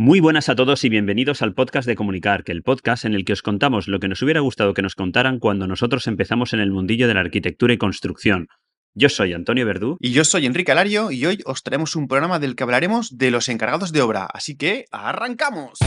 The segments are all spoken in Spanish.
Muy buenas a todos y bienvenidos al podcast de Comunicar, que el podcast en el que os contamos lo que nos hubiera gustado que nos contaran cuando nosotros empezamos en el mundillo de la arquitectura y construcción. Yo soy Antonio Verdú. Y yo soy Enrique Alario y hoy os traemos un programa del que hablaremos de los encargados de obra. Así que, ¡arrancamos!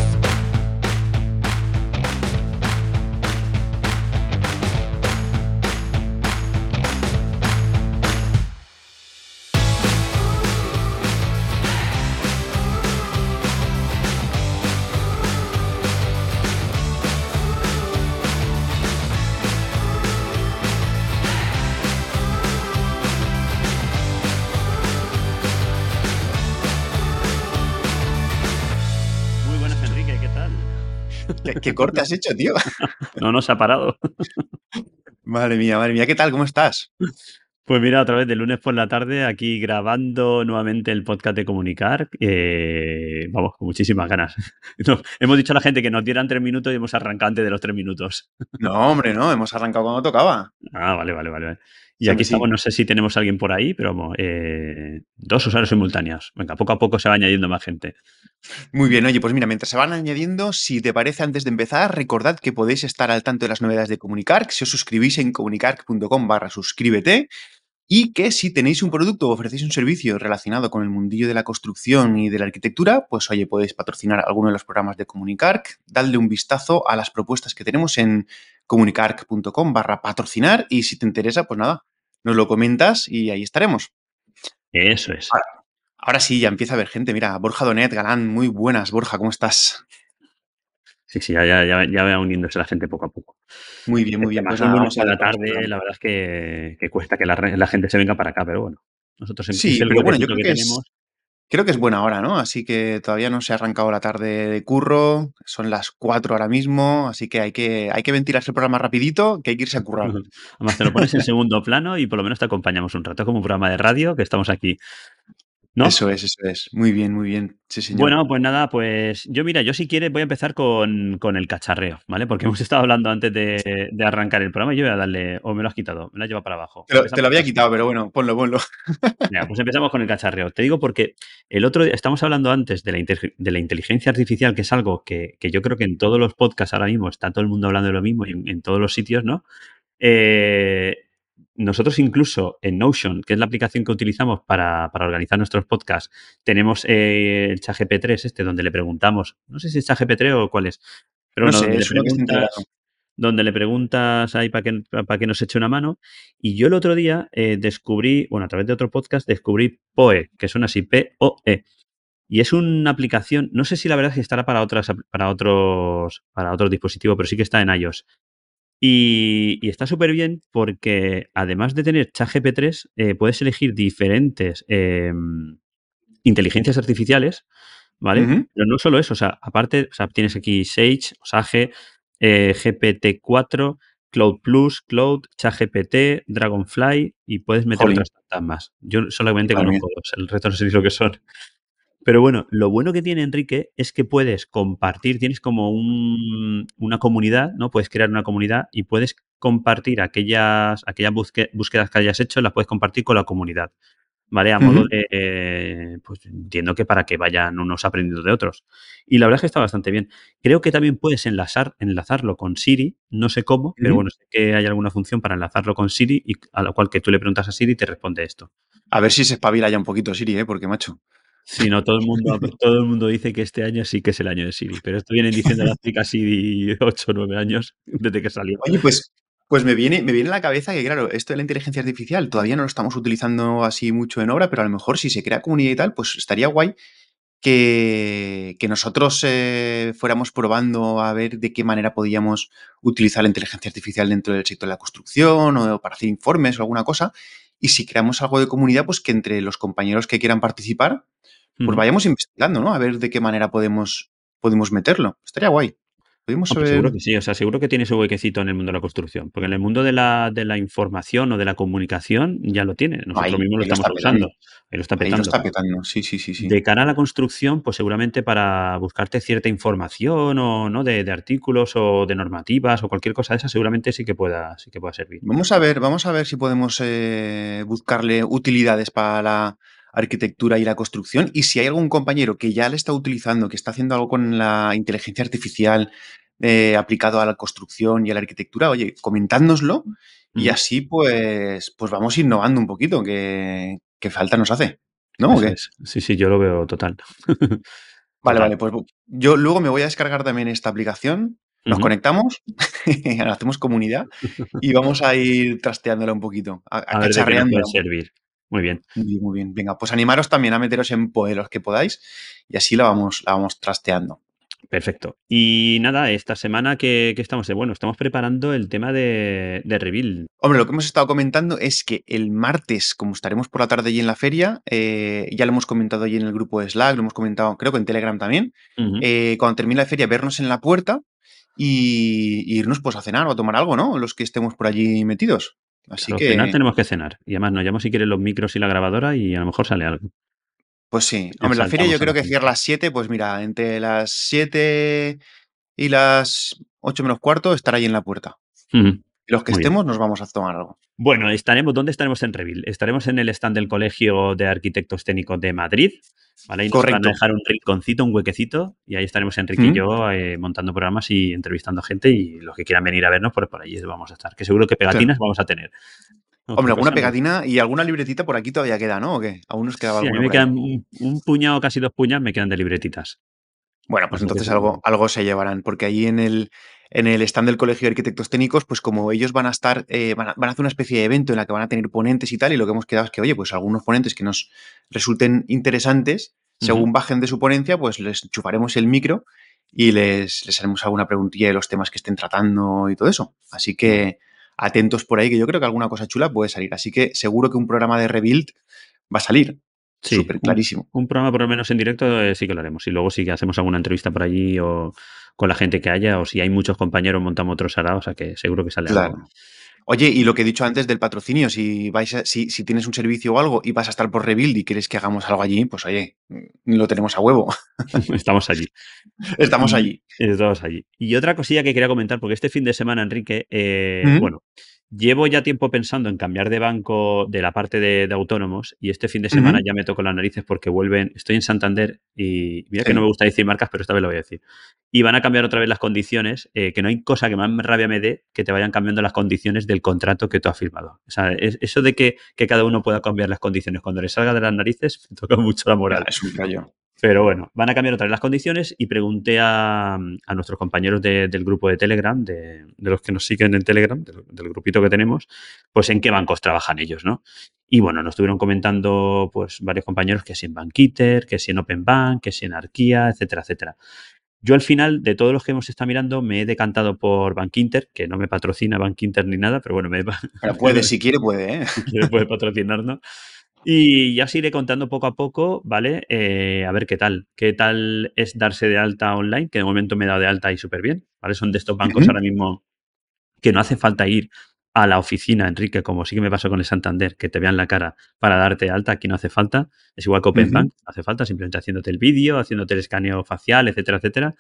¿Qué, qué corte has hecho, tío? No nos ha parado. Madre mía, madre mía, ¿qué tal? ¿Cómo estás? Pues mira, otra vez de lunes por la tarde, aquí grabando nuevamente el podcast de Comunicar. eh, vamos, con muchísimas ganas. No, hemos dicho a la gente que nos dieran tres minutos y hemos arrancado antes de los tres minutos. No, hombre, no, hemos arrancado cuando tocaba. Ah, vale, vale, vale. Y aquí sí. estamos, no sé si tenemos a alguien por ahí, pero vamos, eh, dos usuarios simultáneos. Venga, poco a poco se va añadiendo más gente. Muy bien, oye, pues mira, mientras se van añadiendo, si te parece, antes de empezar, recordad que podéis estar al tanto de las novedades de Comunicar, si os suscribís en comunicar.com barra suscríbete, y que si tenéis un producto o ofrecéis un servicio relacionado con el mundillo de la construcción y de la arquitectura, pues oye, podéis patrocinar alguno de los programas de Comunicar, dadle un vistazo a las propuestas que tenemos en comunicar.com barra patrocinar, y si te interesa, pues nada, nos lo comentas y ahí estaremos. Eso es. Ahora sí, ya empieza a haber gente. Mira, Borja Donet, Galán, muy buenas. Borja, ¿cómo estás? Sí, sí, ya, ya, ya, ya va uniéndose la gente poco a poco. Muy bien, muy bien. Además, Pues a la tarde, la verdad es que, que cuesta que la, gente se venga para acá, pero bueno. Nosotros Sí, pero bueno, yo creo que que es, tenemos. Creo que es buena hora, ¿no? Así que todavía no se ha arrancado la tarde de curro, son las 4 ahora mismo, así que hay que, hay que ventilarse el programa rapidito, que hay que irse a currar. Además, te lo pones en segundo plano y por lo menos te acompañamos un rato como un programa de radio que estamos aquí. ¿No? Eso es, eso es. Muy bien, muy bien. Sí, señor. Bueno, pues nada, pues yo mira, yo si quieres voy a empezar con, con el cacharreo, ¿vale? Porque hemos estado hablando antes de, de arrancar el programa y yo voy a darle, o me lo has quitado, me lo has llevado para abajo. te, lo, te Empezamos lo había quitado, pero bueno, ponlo, ponlo. Venga, pues empezamos con el cacharreo. Te digo porque el otro día, estamos hablando antes de la, de la inteligencia artificial, que es algo que, que yo creo que en todos los podcasts ahora mismo está todo el mundo hablando de lo mismo y en, en todos los sitios, ¿no? Eh, nosotros incluso en Notion, que es la aplicación que utilizamos para, para organizar nuestros podcasts, tenemos eh, el ChatGPT este donde le preguntamos, no sé si es ChatGPT o cuál es, pero No bueno, sé, donde le es integrado. preguntas, donde le preguntas ahí para que, para que nos eche una mano. Y yo el otro día eh, descubrí, bueno, a través de otro podcast, descubrí POE, que suena así, P-O-E. Y es una aplicación, no sé si la verdad es que estará para otras para otros para otros dispositivos, pero sí que está en iOS. Y, y está súper bien porque además de tener ChatGPT, eh, puedes elegir diferentes eh, inteligencias artificiales, ¿vale? Pero no solo eso, o sea, aparte, o sea, tienes aquí Sage, o Sage, eh, GPT-4, Cloud Plus, Cloud, ChatGPT, Dragonfly y puedes meter Jolín. otras tantas más. Yo solamente conozco dos, el resto no sé lo que son. Pero bueno, lo bueno que tiene Enrique es que puedes compartir, tienes como un- una comunidad, ¿no? Puedes crear una comunidad y puedes compartir aquellas, aquellas busque- búsquedas que hayas hecho, las puedes compartir con la comunidad, ¿vale? A modo de, eh, pues entiendo que para que vayan unos aprendiendo de otros. Y la verdad es que está bastante bien. Creo que también puedes enlazar, enlazarlo con Siri, no sé cómo, pero bueno, sé que hay alguna función para enlazarlo con Siri y a lo cual que tú le preguntas a Siri y te responde esto. A ver si se espabila ya un poquito Siri, ¿eh? Porque, macho. Sí, no, todo el mundo, todo el mundo dice que este año sí que es el año de Siri, pero esto vienen diciendo hace casi 8 o 9 años desde que salió. Oye, pues, pues me viene, me viene a la cabeza que, claro, esto de la inteligencia artificial todavía no lo estamos utilizando así mucho en obra, pero a lo mejor si se crea comunidad y tal, pues estaría guay que, que nosotros eh, fuéramos probando a ver de qué manera podíamos utilizar la inteligencia artificial dentro del sector de la construcción o para hacer informes o alguna cosa. Y si creamos algo de comunidad, pues que entre los compañeros que quieran participar, pues vayamos investigando, ¿no? A ver de qué manera podemos, podemos meterlo. Estaría guay. Podemos No, pues saber. seguro que sí, o sea, seguro que tiene su huequecito en el mundo de la construcción, porque en el mundo de la, de la información o de la comunicación ya lo tiene, nosotros Ahí, mismos lo estamos usando, ahí lo está Ahí lo petando. está petando. Sí, sí, sí, sí. De cara a la construcción, pues seguramente para buscarte cierta información o no de, de artículos o de normativas o cualquier cosa de esa, seguramente sí que pueda, sí que pueda servir. Vamos a ver, vamos a ver si podemos eh, buscarle utilidades para la arquitectura y la construcción. Y si hay algún compañero que ya le está utilizando, que está haciendo algo con la inteligencia artificial eh, aplicado a la construcción y a la arquitectura, oye, comentádnoslo y así pues, pues vamos innovando un poquito, que, que falta nos hace. ¿No? Sí, sí, yo lo veo total. Vale, Total. vale, pues yo luego me voy a descargar también esta aplicación, nos conectamos, hacemos comunidad y vamos a ir trasteándola un poquito, a, a A ver de qué nos puede cacharreándola un poquito. servir. Muy bien. Muy bien, muy bien. Venga, pues animaros también a meteros en Poe los que podáis y así la vamos, la vamos trasteando. Perfecto. Y nada, esta semana que, que estamos, bueno, estamos preparando el tema de, de Reveal. Hombre, lo que hemos estado comentando es que el martes, como estaremos por la tarde allí en la feria, eh, ya lo hemos comentado allí en el grupo de Slack, lo hemos comentado creo que en Telegram también, eh, cuando termine la feria, vernos en la puerta y, y irnos pues a cenar o a tomar algo, ¿no? Los que estemos por allí metidos. Así Claro, cenar tenemos que cenar. Y además nos llamamos si quieres los micros y la grabadora y a lo mejor sale algo. pues sí. Hombre, la feria yo creo que cierra a las 7, pues mira, entre las 7 y las 8 menos cuarto estar ahí en la puerta. Los que Muy bien. estemos nos vamos a tomar algo. Bueno, estaremos, ¿dónde estaremos en Reveal? Estaremos en el stand del Colegio de Arquitectos Técnicos de Madrid. ¿vale? Y nos van a dejar un rinconcito, un huequecito, y ahí estaremos Enrique y yo eh, montando programas y entrevistando gente. Y los que quieran venir a vernos, pues por allí vamos a estar. Que seguro que pegatinas vamos a tener. Hombre, alguna pegatina y alguna libretita por aquí todavía queda, ¿no? ¿O qué? Aún nos quedaba Sí, a mí me ahí. quedan un, un puñado, casi dos puñados, me quedan de libretitas. Bueno, pues entonces seguro. algo, algo se llevarán, porque ahí en el, en el stand del Colegio de Arquitectos Técnicos, pues como ellos van a estar, eh, van, a, van a hacer una especie de evento en la que van a tener ponentes y tal, y lo que hemos quedado es que, oye, pues algunos ponentes que nos resulten interesantes, según bajen de su ponencia, pues les chuparemos el micro y les, les haremos alguna preguntilla de los temas que estén tratando y todo eso. Así que atentos por ahí, que yo creo que alguna cosa chula puede salir. Así que seguro que un programa de Rebuild va a salir. Sí, Súper clarísimo. un programa por lo menos en directo eh, sí que lo haremos. Y luego sí que hacemos alguna entrevista por allí o con la gente que haya, o si hay muchos compañeros montamos otro sarao, o sea que seguro que sale algo. Claro. Oye, y lo que he dicho antes del patrocinio, si vais a- si, si tienes un servicio o algo y vas a estar por Rebuild y quieres que hagamos algo allí, pues oye, mm, lo tenemos a huevo. Estamos allí. Estamos allí. Estamos allí. Y otra cosilla que quería comentar, porque este fin de semana, Enrique, eh, bueno, llevo ya tiempo pensando en cambiar de banco de la parte de, de autónomos y este fin de semana ya me toco las narices porque vuelven, estoy en Santander y mira que no me gusta decir marcas, pero esta vez lo voy a decir. Y van a cambiar otra vez las condiciones, eh, que no hay cosa que más rabia me dé que te vayan cambiando las condiciones del contrato que tú has firmado. O sea, es- eso de que, que cada uno pueda cambiar las condiciones cuando le salga de las narices, me toca mucho la moral. Es un rollo. Pero bueno, van a cambiar otra vez las condiciones y pregunté a, a nuestros compañeros de- del grupo de Telegram, de, de los que nos siguen en Telegram, del, del grupito que tenemos, pues en qué bancos trabajan ellos, ¿no? Y bueno, nos estuvieron comentando pues varios compañeros que si en Banquiter, que si en Open Bank, que si en Arquía, etcétera, etcétera. Yo al final, de todos los que hemos estado mirando, me he decantado por Bankinter, que no me patrocina Bankinter ni nada, pero bueno, me, Pero puede, si quiere, puede, ¿eh? si quiere puede patrocinarnos. Y ya os iré contando poco a poco, ¿vale? Eh, a ver qué tal. ¿Qué tal es darse de alta online? Que de momento me he dado de alta y súper bien, ¿vale? Son de estos bancos ahora mismo que no hace falta ir a la oficina, Enrique, como sí que me pasó con el Santander, que te vean la cara para darte de alta, aquí no hace falta. Es igual que Open. Bank, no hace falta, simplemente haciéndote el vídeo, haciéndote el escaneo facial, etcétera, etcétera,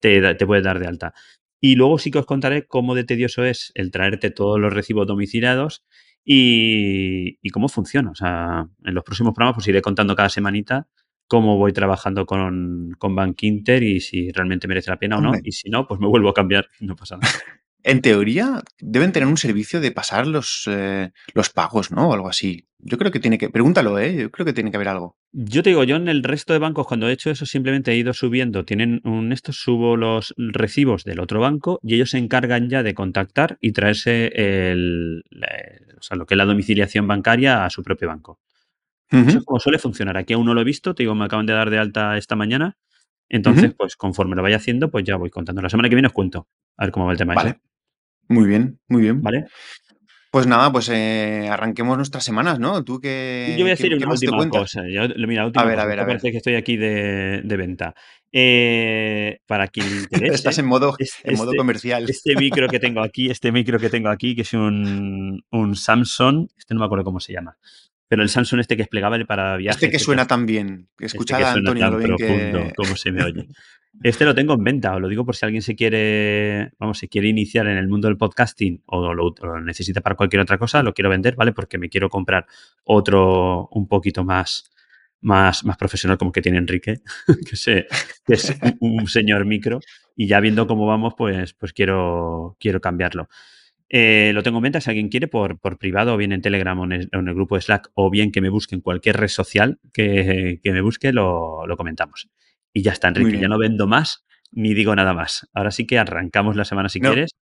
te, te puedes dar de alta. Y luego sí que os contaré cómo de tedioso es el traerte todos los recibos domiciliados y, y cómo funciona. O sea, en los próximos programas pues iré contando cada semanita cómo voy trabajando con, con Bank Inter y si realmente merece la pena o no. Hombre. Y si no, pues me vuelvo a cambiar, no pasa nada. En teoría, deben tener un servicio de pasar los, eh, los pagos, ¿no? O algo así. Yo creo que tiene que. Pregúntalo, ¿eh? Yo creo que tiene que haber algo. Yo te digo, yo en el resto de bancos cuando he hecho eso simplemente he ido subiendo, tienen un esto, subo los recibos del otro banco y ellos se encargan ya de contactar y traerse el, o sea, lo que es la domiciliación bancaria a su propio banco. Eso es como suele funcionar. Aquí aún no lo he visto, te digo, me acaban de dar de alta esta mañana. Entonces, pues conforme lo vaya haciendo, pues ya voy contando. La semana que viene os cuento. A ver cómo va el tema Vale. ese. Muy bien, muy bien. ¿Vale? Pues nada, pues eh, arranquemos nuestras semanas, ¿no? ¿Tú qué, Yo voy a decir una última cosa. Yo- mira, última A ver, cosa. a ver, a ver. parece que estoy aquí de, de venta. Eh, para quien interese, Estás en modo, es- en modo este, comercial. este micro que tengo aquí, este micro que tengo aquí, que es un, un Samsung, este no me acuerdo cómo se llama, pero el Samsung este que es plegable para viajes. Este que suena tan bien. Que Este escuchad que a Antonio tan lo bien profundo que. como se me oye. Este lo tengo en venta, os lo digo por si alguien se quiere, vamos, si quiere iniciar en el mundo del podcasting o lo, necesita para cualquier otra cosa, lo quiero vender, ¿vale? Porque me quiero comprar otro un poquito más más, más profesional como que tiene Enrique, que, se, que es un, un, señor micro. Y ya viendo cómo vamos, pues, pues quiero, quiero cambiarlo. Eh, lo tengo en venta si alguien quiere por, por privado o bien en Telegram o en el, en el, grupo de Slack o bien que me busque en cualquier red social que, que me busque, lo, lo, comentamos. Y ya está, Enrique, ya no vendo más ni digo nada más. Ahora sí que arrancamos la semana si no, quieres.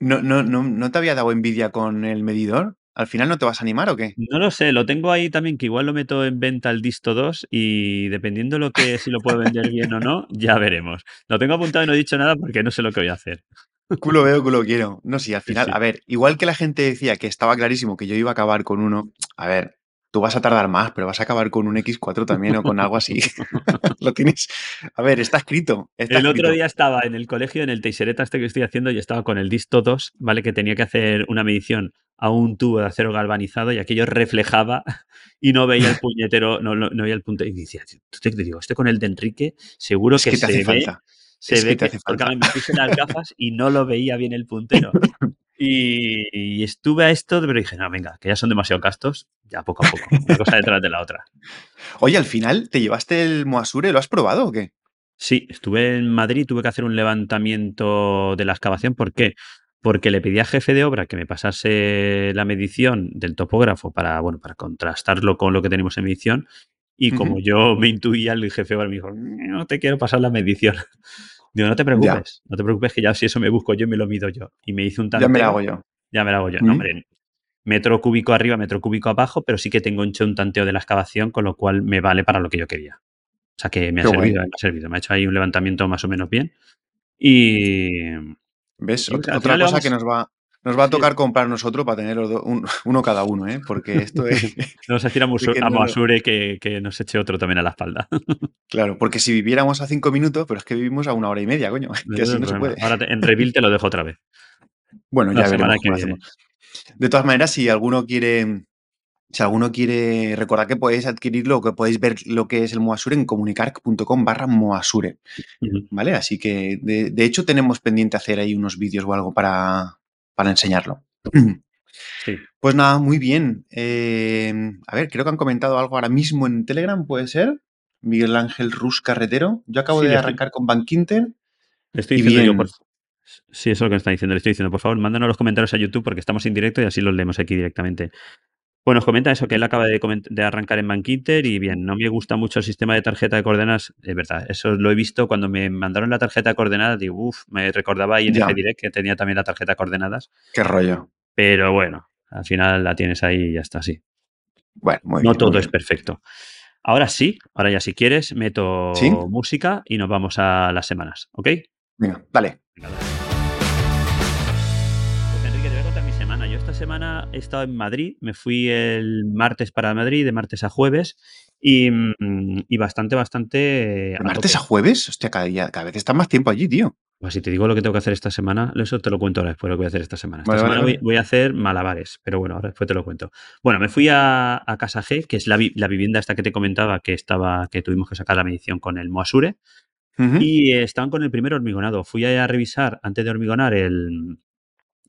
No, no, no, ¿No te había dado envidia con el medidor? ¿Al final no te vas a animar o qué? No lo sé, lo tengo ahí también que igual lo meto en venta al Disto 2 y dependiendo lo que si lo puedo vender bien o no, ya veremos. Lo tengo apuntado y no he dicho nada porque no sé lo que voy a hacer. Culo veo, culo quiero. No, sí, al final, sí, sí. a ver, igual que la gente decía que estaba clarísimo que yo iba a acabar con uno, a ver, tú vas a tardar más, pero vas a acabar con un X4 también o con algo así. lo tienes. A ver, está escrito. Está el escrito. otro día estaba en el colegio, en el Teixereta este que estoy haciendo, y estaba con el Disto 2, ¿vale? Que tenía que hacer una medición a un tubo de acero galvanizado y aquello reflejaba y no veía el puñetero, no, no, no veía el punto. Y decía, te digo, este con el de Enrique, seguro es que, que te se hace ve. falta. Se es ve que que, porque me puse las gafas y no lo veía bien el puntero. Y, y, estuve a esto, pero dije, no, venga, que ya son demasiado castos, ya poco a poco, una cosa detrás de la otra. Oye, al final, ¿te llevaste el Moasure? ¿Lo has probado o qué? Sí, estuve en Madrid, tuve que hacer un levantamiento de la excavación. ¿Por qué? Porque le pedí al jefe de obra que me pasase la medición del topógrafo para, bueno, para contrastarlo con lo que tenemos en medición. Y como yo me intuía, el jefe de obra me dijo, no te quiero pasar la medición. Digo, no te Ya, preocupes, no te preocupes que ya si eso me busco yo y me lo mido yo. Y me hice un ya me tanteo, hago yo. ya me lo hago yo. No, Ujú. hombre, metro cúbico arriba, metro cúbico abajo, pero sí que tengo hecho un tanteo de la excavación, con lo cual me vale para lo que yo quería. O sea que me ha guay. servido, me ha servido. Me ha hecho ahí un levantamiento más o menos bien. Y, ¿Ves? y Otra cosa que nos va, nos va a tocar comprar nosotros para tener los do- un- uno cada uno, ¿eh? Porque esto es. vamos a decir a, de Musu- que a no Moasure que, que nos eche otro también a la espalda. Claro, porque si viviéramos a cinco minutos, pero es que vivimos a una hora y media, coño. No Que así no se puede. Ahora te- en Reveal te lo dejo otra vez. Bueno, La ya veremos cómo hacemos. De todas maneras, si alguno quiere. Si alguno quiere recordar que podéis adquirirlo que podéis ver lo que es el Moasure en comunicar.com barra Moasure. ¿Vale? Así que, de, de hecho, tenemos pendiente hacer ahí unos vídeos o algo para, para enseñarlo. Sí, Pues nada, muy bien. Eh, a ver, creo que han comentado algo ahora mismo en Telegram, ¿puede ser? Miguel Ángel Rus Carretero. Yo acabo sí, de estoy, arrancar con Bankinter le estoy diciendo yo, por. Sí, eso es lo que me está diciendo. Le estoy diciendo, por favor, mándanos los comentarios a YouTube porque estamos en directo y así los leemos aquí directamente. Bueno, nos comenta eso, que él acaba de, arrancar en Bankinter y bien, no me gusta mucho el sistema de tarjeta de coordenadas. Es verdad, eso lo he visto cuando me mandaron la tarjeta de coordenadas. Digo, uff, me recordaba ING Ya, Direct que tenía también la tarjeta de coordenadas. qué rollo. Pero bueno, al final la tienes ahí y ya está, sí. Bueno, muy No bien, muy todo es bien. perfecto. Ahora sí, ahora ya si quieres, meto ¿Sí? música y nos vamos a las semanas, ¿ok? Venga, dale. Venga, dale. Esta semana he estado en Madrid, me fui el martes para Madrid, de martes a jueves, y, mm, y bastante, bastante eh, ¿De martes a jueves? Hostia, cada día, cada vez está más tiempo allí, tío. Pues si te digo lo que tengo que hacer esta semana, eso te lo cuento ahora después lo que voy a hacer esta semana. Esta Vale, semana voy, vale. voy a hacer malabares, pero bueno, ahora después te lo cuento. Bueno, me fui a, a Casa G, que es la, vi- la vivienda esta que te comentaba que estaba, que tuvimos que sacar la medición con el Moasure, y eh, estaban con el primer hormigonado. Fui a revisar, antes de hormigonar, el,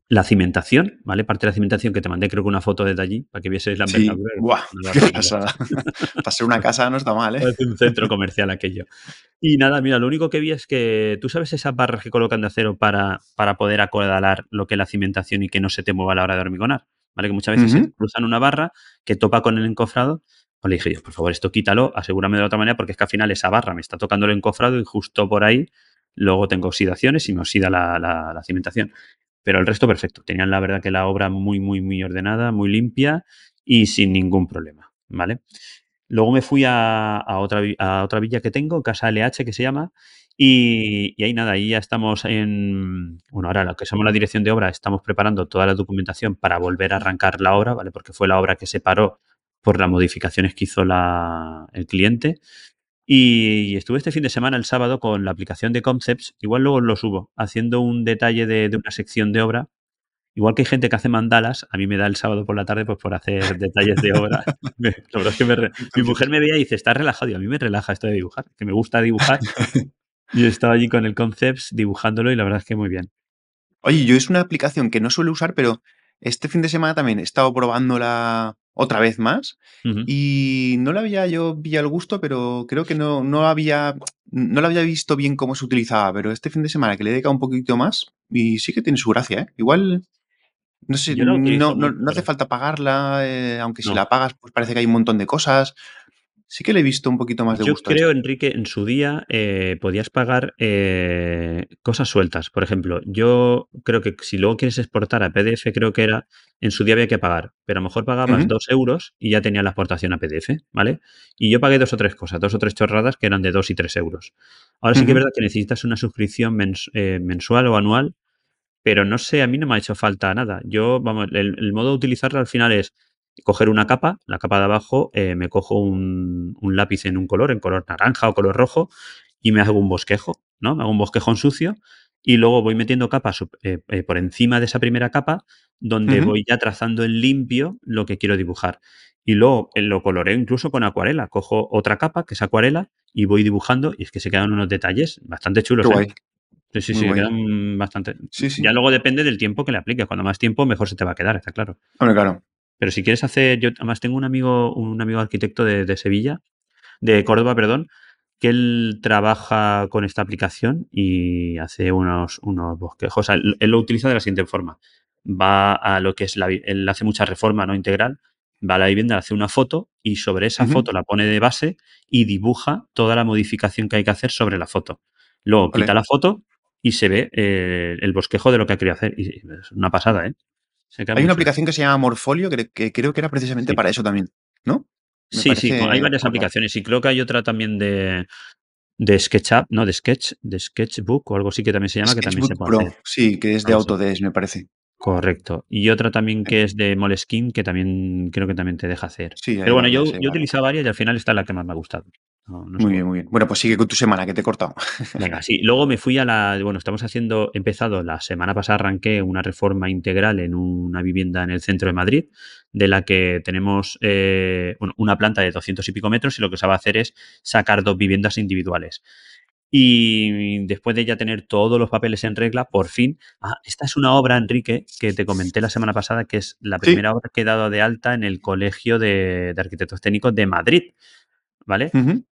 la cimentación, ¿vale? Parte de la cimentación que te mandé, creo que una foto desde allí, para que vieses la Sí, qué pasada. Para ser una casa no está mal, ¿eh? Un centro comercial aquello. Y nada, mira, lo único que vi es que tú sabes esas barras que colocan de acero para, para poder acordalar lo que es la cimentación y que no se te mueva a la hora de hormigonar. ¿Vale? Que muchas veces se cruzan una barra que topa con el encofrado. Pues le dije, Dios, por favor, esto quítalo, asegúrame de otra manera, porque es que al final esa barra me está tocando el encofrado y justo por ahí luego tengo oxidaciones y me oxida la, la- la cimentación. Pero el resto perfecto. Tenían la verdad que la obra muy, muy, muy ordenada, muy limpia y sin ningún problema. ¿Vale? Luego me fui a, a otra, a otra villa que tengo, Casa LH que se llama, y, y ahí nada, ahí ya estamos en, bueno, ahora lo que somos la dirección de obra, estamos preparando toda la documentación para volver a arrancar la obra, ¿vale? Porque fue la obra que se paró por las modificaciones que hizo la, el cliente. Y estuve este fin de semana, el sábado, con la aplicación de Concepts, igual luego lo subo, haciendo un detalle de, de una sección de obra. Igual que hay gente que hace mandalas, a mí me da el sábado por la tarde pues por hacer detalles de obra. Me- la verdad es que me re- mi mujer me veía y dice, estás relajado. Y a mí me relaja esto de dibujar, que me gusta dibujar. Y estaba allí con el Concepts dibujándolo y la verdad es que muy bien. Oye, yo es una aplicación que no suelo usar, pero este fin de semana también he estado probándola otra vez más Ujú. y no la había yo pillado el gusto, pero creo que no, no había no la había visto bien cómo se utilizaba, pero este fin de semana que le he dedicado un poquito más y sí que tiene su gracia, ¿eh? Igual, no sé, no, no, no hace falta pagarla, eh, aunque si la pagas pues parece que hay un montón de cosas. Sí que le he visto un poquito más de Yo gusto a creo. Enrique, en su día eh, podías pagar eh, cosas sueltas. Por ejemplo, yo creo que si luego quieres exportar a PDF, creo que era, en su día había que pagar, pero a lo mejor pagabas Ujú, dos euros y ya tenía la exportación a PDF, ¿vale? Y yo pagué dos o tres cosas, dos o tres chorradas que eran de dos y tres euros. Ahora sí que es verdad que necesitas una suscripción mens- eh, mensual o anual pero no sé, a mí no me ha hecho falta nada. Yo, vamos, el, el modo de utilizarla al final es coger una capa, la capa de abajo, eh, me cojo un, un lápiz en un color, en color naranja o color rojo, y me hago un bosquejo, ¿no? Me hago un bosquejo en sucio y luego voy metiendo capas eh, eh, por encima de esa primera capa, donde voy ya trazando en limpio lo que quiero dibujar. Y luego lo coloreo incluso con acuarela. Cojo otra capa, que es acuarela, y voy dibujando, y es que se quedan unos detalles bastante chulos, Sí, sí, sí, quedan bastante. Sí, Ya sí. luego depende del tiempo que le apliques. Cuando más tiempo, mejor se te va a quedar, está claro. Hombre, claro. Pero si quieres hacer, yo además tengo un amigo, un amigo arquitecto de, de Sevilla, de Córdoba, perdón, que él trabaja con esta aplicación y hace unos, unos bosquejos. O sea, él, él lo utiliza de la siguiente forma. Va a lo que es la, él hace mucha reforma no integral, va a la vivienda, hace una foto y sobre esa foto la pone de base y dibuja toda la modificación que hay que hacer sobre la foto. Luego quita la foto y se ve eh, el bosquejo de lo que ha querido hacer. Y es una pasada, ¿eh? Hay una aplicación que se llama Morfolio que, que creo que era precisamente Sí. para eso también, ¿no? Me Sí, sí, hay varias aplicaciones y creo que hay otra también de, de SketchUp, no, de Sketch, de Sketchbook o algo así que también se llama, que también se puede Pro, hacer. sí, que es de. Autodesk, me parece. Correcto. Y otra también Eh, que es de Moleskine, que también creo que también te deja hacer. Sí, Pero bueno, yo, yo he varias. utilizado varias y al final esta es la que más me ha gustado. No, Muy bien, muy bien. Bueno, pues sigue con tu semana, que te he cortado. Venga, sí. Luego me fui a la. Bueno, estamos haciendo. He empezado la semana pasada, arranqué una reforma integral en una vivienda en el centro de Madrid, de la que tenemos eh, bueno, una planta de 200 y pico metros y lo que se va a hacer es sacar dos viviendas individuales. Y después de ya tener todos los papeles en regla, por fin. Ah, esta es una obra, Enrique, que te comenté la semana pasada, que es la Sí. primera obra que he dado de alta en el Colegio de, de Arquitectos Técnicos de Madrid. ¿Vale?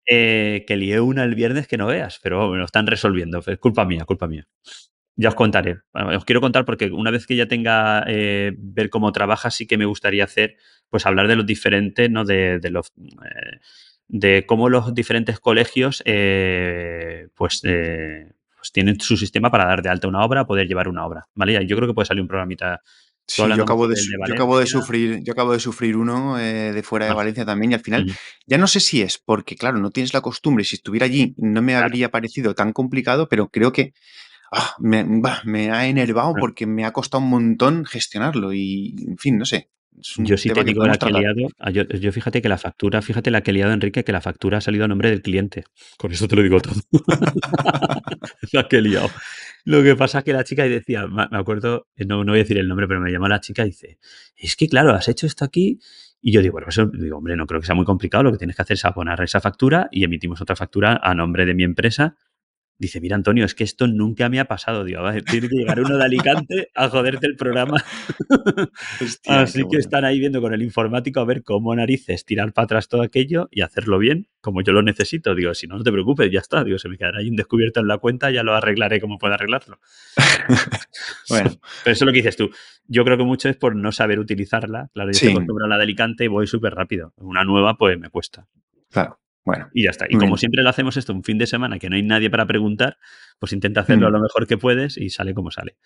Eh, que lié una el viernes que no veas, pero me lo están resolviendo. Es culpa mía, culpa mía. Ya os contaré. Bueno, os quiero contar porque una vez que ya tenga eh, ver cómo trabaja, sí que me gustaría hacer, pues hablar de los diferentes, ¿no? De, de los eh, de cómo los diferentes colegios eh, pues, eh, pues tienen su sistema para dar de alta una obra, poder llevar una obra. ¿Vale? Yo creo que puede salir un programita. Sí, yo acabo de, yo acabo de sufrir, yo acabo de sufrir uno eh, de fuera de Barce- Valencia también y al final ya no sé si es porque, claro, no tienes la costumbre. Si estuviera allí no me Claro. habría parecido tan complicado, pero creo que ah, me, bah, me ha enervado porque me ha costado un montón gestionarlo y, en fin, no sé. Yo sí te digo la que he liado. ah, Yo, yo fíjate que la factura, fíjate la que he liado, Enrique, que la factura ha salido a nombre del cliente. Con eso te lo digo todo. la que he liado. Lo que pasa es que la chica decía, me acuerdo, eh, no, no voy a decir el nombre, pero me llamó la chica y dice, es que claro, has hecho esto aquí. Y yo digo, bueno, eso, digo, hombre, no creo que sea muy complicado. Lo que tienes que hacer es abonar esa factura y emitimos otra factura a nombre de mi empresa Dice, mira, Antonio, es que esto nunca me ha pasado. Digo, "Vale, tiene que llegar uno de Alicante a joderte el programa. Hostia, Así que bueno. están ahí viendo con el informático a ver cómo narices tirar para atrás todo aquello y hacerlo bien, como yo lo necesito. Digo, si no, no te preocupes, ya está. Digo, se me quedará ahí un descubierto en la cuenta, ya lo arreglaré como pueda arreglarlo. Bueno, Pero eso es lo que dices tú. Yo creo que mucho es por no saber utilizarla. Claro, yo estoy sí, acostumbrado a la de Alicante y voy súper rápido. Una nueva, pues me cuesta. claro. Bueno, Y ya está. Y como siempre lo hacemos esto un fin de semana que no hay nadie para preguntar, pues intenta hacerlo Mm, lo mejor que puedes y sale como sale.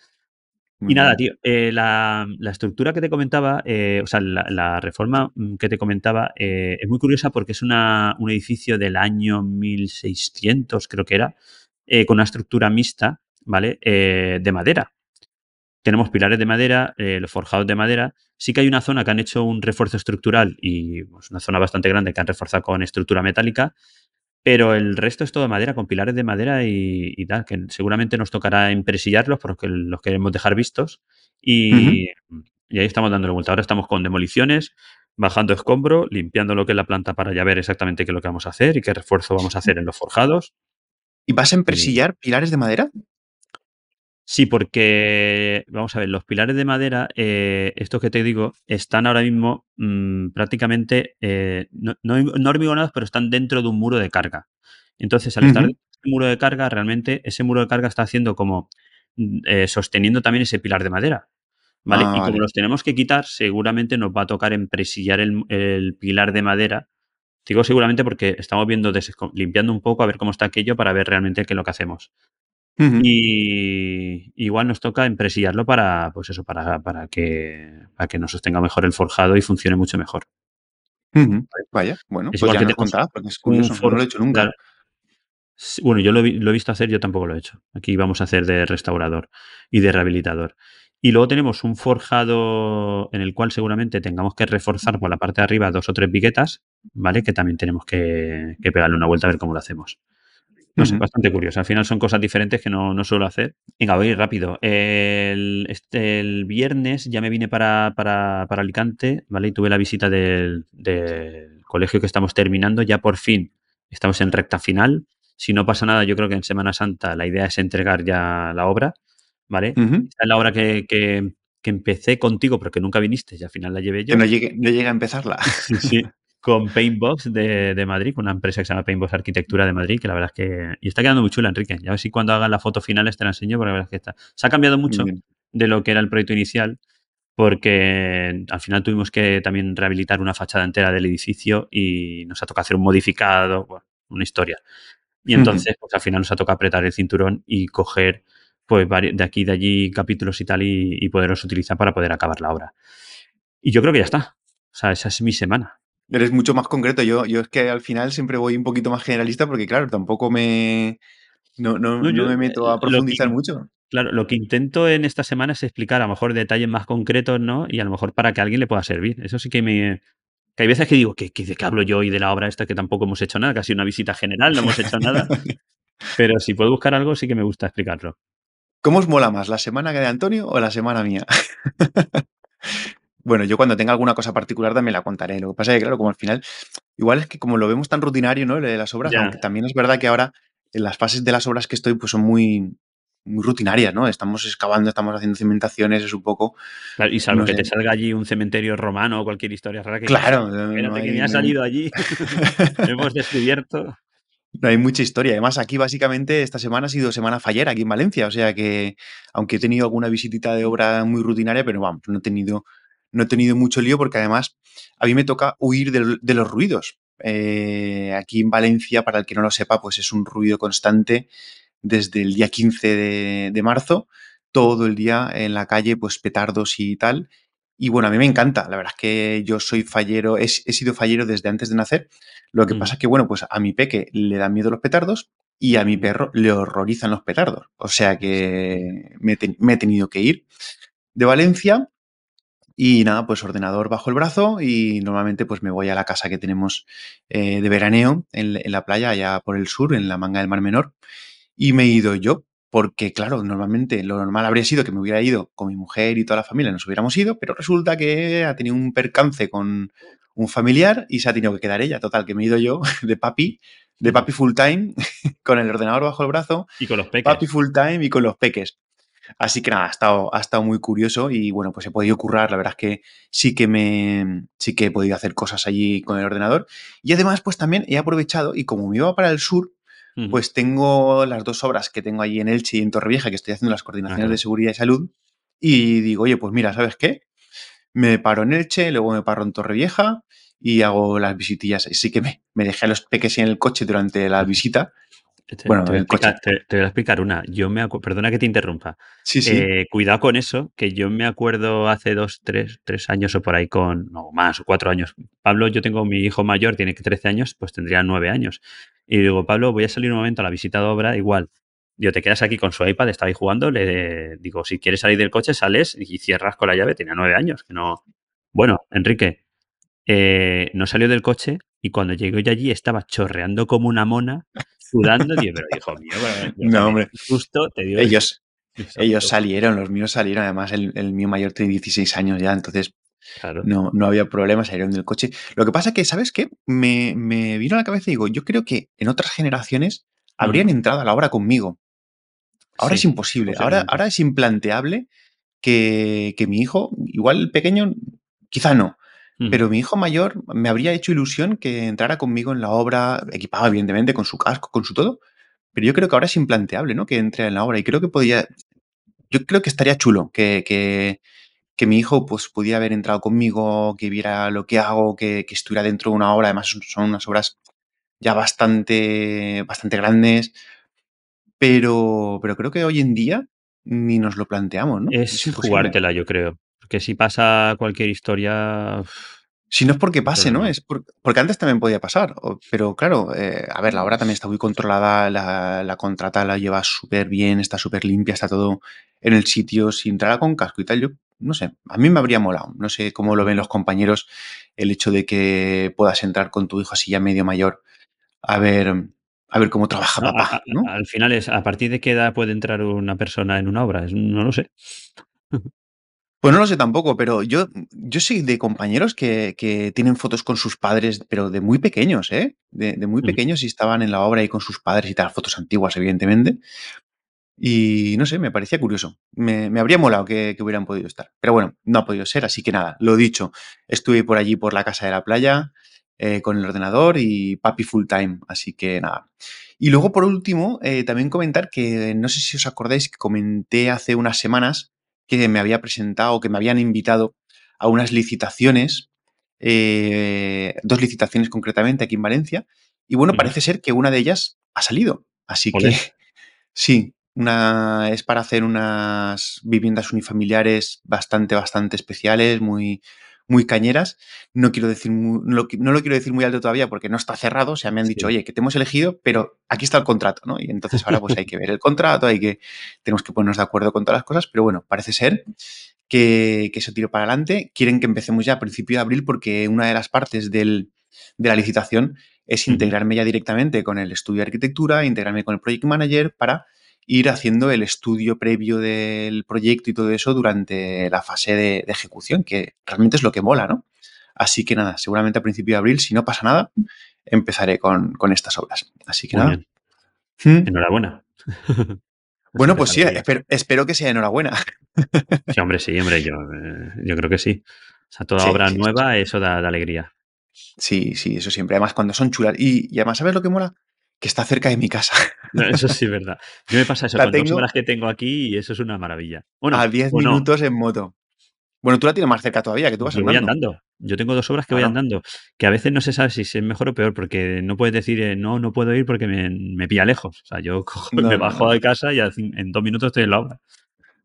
Muy Y nada, bien. tío, eh, la, la estructura que te comentaba, eh, o sea, la, la reforma mm, que te comentaba eh, es muy curiosa porque es una, un edificio del año 1600, creo que era, con una estructura mixta, ¿vale? De madera. Tenemos pilares de madera, eh, los forjados de madera. Sí que hay una zona que han hecho un refuerzo estructural y pues, una zona bastante grande que han reforzado con estructura metálica, pero el resto es todo de madera, con pilares de madera y, y tal, que seguramente nos tocará empresillarlos porque los queremos dejar vistos. Y, y ahí estamos dándole vuelta. Ahora estamos con demoliciones, bajando escombro, limpiando lo que es la planta para ya ver exactamente qué es lo que vamos a hacer y qué refuerzo vamos a hacer en los forjados. ¿Y vas a empresillar pilares de madera? Sí, porque, vamos a ver, los pilares de madera, eh, estos que te digo, están ahora mismo mm, prácticamente, eh, no, no, no hormigonados, pero están dentro de un muro de carga. Entonces, al estar dentro de ese muro de carga, realmente ese muro de carga está haciendo como mm, eh, sosteniendo también ese pilar de madera, ¿vale? Ah, Y como vale. los tenemos que quitar, seguramente nos va a tocar empresillar el, el pilar de madera. Digo seguramente porque estamos viendo, limpiando un poco a ver cómo está aquello para ver realmente qué es lo que hacemos. Y igual nos toca empresillarlo para, pues eso, para, para que, para que nos sostenga mejor el forjado y funcione mucho mejor. Vaya, bueno, Es pues igual ya que nos tenemos contarás, porque es un curioso, no lo he hecho nunca. claro, Bueno, yo lo, vi- lo he visto hacer, yo tampoco lo he hecho. Aquí vamos a hacer de restaurador y de rehabilitador. Y luego tenemos un forjado en el cual seguramente tengamos que reforzar por la parte de arriba dos o tres viguetas, ¿vale? Que también tenemos que, que pegarle una vuelta a ver cómo lo hacemos. No sé, bastante curioso. Al final son cosas diferentes que no, no suelo hacer. Venga, voy rápido. El, este, el viernes ya me vine para, para, para Alicante, ¿vale? Y tuve la visita del, del colegio que estamos terminando. Ya por fin estamos en recta final. Si no pasa nada, yo creo que en Semana Santa la idea es entregar ya la obra, ¿vale? Esta es la obra que, que, que empecé contigo, pero que nunca viniste y al final la llevé Que yo. no llegue, no llegue a empezarla. Sí. Con Paintbox de, de Madrid, con una empresa que se llama Paintbox Arquitectura de Madrid, que la verdad es que. Y está quedando muy chula, Enrique. Ya a ver si cuando hagan las fotos finales te la enseño, porque la verdad es que está. Se ha cambiado mucho de lo que era el proyecto inicial, porque al final tuvimos que también rehabilitar una fachada entera del edificio y nos ha tocado hacer un modificado, bueno, una historia. Y entonces, pues al final nos ha tocado apretar el cinturón y coger pues de aquí y de allí capítulos y tal y, y poderlos utilizar para poder acabar la obra. Y yo creo que ya está. O sea, esa es mi semana. Eres mucho más concreto. Yo, yo es que al final siempre voy un poquito más generalista porque, claro, tampoco me. No, no, No, no yo, me eh, meto a que profundizar mucho. Claro, lo que intento en esta semana es explicar a lo mejor detalles más concretos, ¿no? Y a lo mejor para que a alguien le pueda servir. Eso sí que me... Que hay veces que digo, ¿qué, qué- de qué hablo yo y de la obra esta que tampoco hemos hecho nada? Casi una visita general, no hemos hecho nada. Pero si puedo buscar algo, sí que me gusta explicarlo. ¿Cómo os mola más, la semana de Antonio o la semana mía? Bueno, yo cuando tenga alguna cosa particular también la contaré. Lo que pasa es que, claro, como al final, igual es que como lo vemos tan rutinario, ¿no? Lo de las obras, aunque también es verdad que ahora en las fases de las obras que estoy, pues son muy, muy rutinarias, ¿no? Estamos excavando, estamos haciendo cimentaciones, es un poco, Claro, y salvo no que sé. te salga allí un cementerio romano o cualquier historia rara que Claro, no, no que me ha salido allí, hemos descubierto. no hay mucha historia. Además, aquí básicamente esta semana ha sido semana fallera aquí en Valencia, o sea que, aunque he tenido alguna visitita de obra muy rutinaria, pero vamos, no he tenido, no he tenido mucho lío porque además a mí me toca huir de, los ruidos. Eh, aquí en Valencia, para el que no lo sepa, pues es un ruido constante desde el día 15 de, de marzo, todo el día en la calle, pues petardos y tal. Y bueno, a mí me encanta, la verdad es que yo soy fallero, he, he sido fallero desde antes de nacer. Lo que Mm, pasa es que, bueno, pues a mi peque le dan miedo los petardos y a mi mm, perro le horrorizan los petardos. O sea que me, he te- me he tenido que ir de Valencia y nada, pues ordenador bajo el brazo y normalmente pues me voy a la casa que tenemos eh, de veraneo en, en la playa, allá por el sur, en la manga del Mar Menor. Y me he ido yo, porque claro, normalmente lo normal habría sido que me hubiera ido con mi mujer y toda la familia, nos hubiéramos ido, pero resulta que ha tenido un percance con un familiar y se ha tenido que quedar ella. Total, que me he ido yo de papi, de papi full time, con el ordenador bajo el brazo, Y con los peques. papi full time y con los peques. Así que nada, ha estado, ha estado muy curioso y bueno, pues he podido currar, la verdad es que sí que me sí que he podido hacer cosas allí con el ordenador. Y además, pues también he aprovechado y como me iba para el sur, pues tengo las dos obras que tengo allí en Elche y en Torrevieja, que estoy haciendo las coordinaciones de seguridad y salud. Y digo, oye, pues mira, ¿sabes qué? Me paro en Elche, luego me paro en Torrevieja y hago las visitillas. Así que me, me dejé a los peques en el coche durante la visita. Te, Bueno, te voy explicar, te- te voy a explicar una. Yo me perdona que te interrumpa. Sí, sí. Eh, cuidado con eso, que yo me acuerdo hace dos, tres, tres años o por ahí con, no, más, o cuatro años. Pablo, yo tengo mi hijo mayor, tiene que 13 años, pues tendría nueve años. Y digo, Pablo, voy a salir un momento a la visita de obra, igual. Yo te quedas aquí con su iPad, estaba ahí jugando, le digo, si quieres salir del coche, sales y cierras con la llave, tenía nueve años, que no. Bueno, Enrique, eh, no salió del coche y cuando llegó yo allí estaba chorreando como una mona, sudando. Digo, pero hijo mío, pero, o sea, No, hombre. susto, te digo. Ellos, ellos salieron, los míos salieron. Además, el, el mío mayor tiene 16 años ya, entonces Claro. no, no había problema, salieron del coche. Lo que pasa que, ¿sabes qué? Me, me vino a la cabeza y digo, yo creo que en otras generaciones habrían Mm. entrado a la obra conmigo. Ahora es imposible. Ahora, ahora es implanteable que, que mi hijo, igual pequeño, quizá no, Pero mi hijo mayor me habría hecho ilusión que entrara conmigo en la obra, equipado evidentemente con su casco, con su todo, pero yo creo que ahora es implanteable, ¿no? Que entre en la obra y creo que podría, yo creo que estaría chulo que, que, que mi hijo pues pudiera haber entrado conmigo, que viera lo que hago, que, que estuviera dentro de una obra, además son, unas obras ya bastante, bastante grandes, pero, pero creo que hoy en día ni nos lo planteamos, ¿no? Es jugártela, yo creo. Porque si pasa cualquier historia, Si no es porque pase, ¿no? Es por- porque antes también podía pasar. pero claro, eh, a ver, la obra también está muy controlada, la, la contrata la lleva súper bien, está súper limpia, está todo en el sitio, sin entrar con casco y tal. Yo no sé, a mí me habría molado. No sé cómo lo ven los compañeros el hecho de que puedas entrar con tu hijo así ya medio mayor a ver, a ver cómo trabaja No, papá, al final es, ¿a partir de qué edad puede entrar una persona en una obra? Es- no lo sé. Pues no lo sé tampoco, pero yo, yo sé de compañeros que, que tienen fotos con sus padres, pero de muy pequeños, ¿eh? De, de muy pequeños y estaban en la obra y con sus padres y tal, fotos antiguas, evidentemente. Y no sé, me parecía curioso. Me, me habría molado que, que hubieran podido estar. Pero bueno, no ha podido ser, así que nada, lo dicho. Estuve por allí por la casa de la playa eh, con el ordenador y papi full time, así que nada. Y luego, por último, eh, también comentar que no sé si os acordáis que comenté hace unas semanas que me había presentado, que me habían invitado a unas licitaciones, eh, dos licitaciones concretamente aquí en Valencia. Y bueno, parece ser que una de ellas ha salido. Así que. Sí, una, es para hacer unas viviendas unifamiliares bastante, bastante especiales, muy, muy cañeras. No quiero decir no, lo, qui- no lo quiero decir muy alto todavía porque no está cerrado. O sea, me han dicho, Sí. oye, que te hemos elegido, pero aquí está el contrato, ¿no? Y entonces ahora pues hay que ver el contrato, hay que, tenemos que ponernos de acuerdo con todas las cosas, pero bueno, parece ser que, que eso tiro para adelante. Quieren que empecemos ya a principio de abril porque una de las partes del, de la licitación es integrarme ya directamente con el estudio de arquitectura, integrarme con el project manager para ir haciendo el estudio previo del proyecto y todo eso durante la fase de, de ejecución, que realmente es lo que mola, ¿no? Así que nada, seguramente a principio de abril, si no pasa nada, empezaré con, con estas obras. Así que Muy nada. Hmm. Enhorabuena. Bueno, pues sí, espero, espero que sea enhorabuena. Sí, hombre, sí, hombre, yo, yo creo que sí. O sea, toda Sí, obra sí, sí, nueva, eso da, da alegría. Sí, sí, eso siempre. Además, cuando son chulas. Y, y además, ¿sabes lo que mola? Que está cerca de mi casa. No, Eso sí es verdad. Yo me pasa eso La con dos tengo obras que tengo aquí y eso es una maravilla. Bueno, a 10 o no, minutos en moto. Bueno, tú la tienes más cerca todavía, que tú vas yo voy andando. andando. Yo tengo dos obras que voy andando, que a veces no se sabe si es mejor o peor, porque no puedes decir, eh, no, no puedo ir porque me, me pilla lejos. O sea, yo cojo- No, me bajo de casa y en dos minutos estoy en la obra.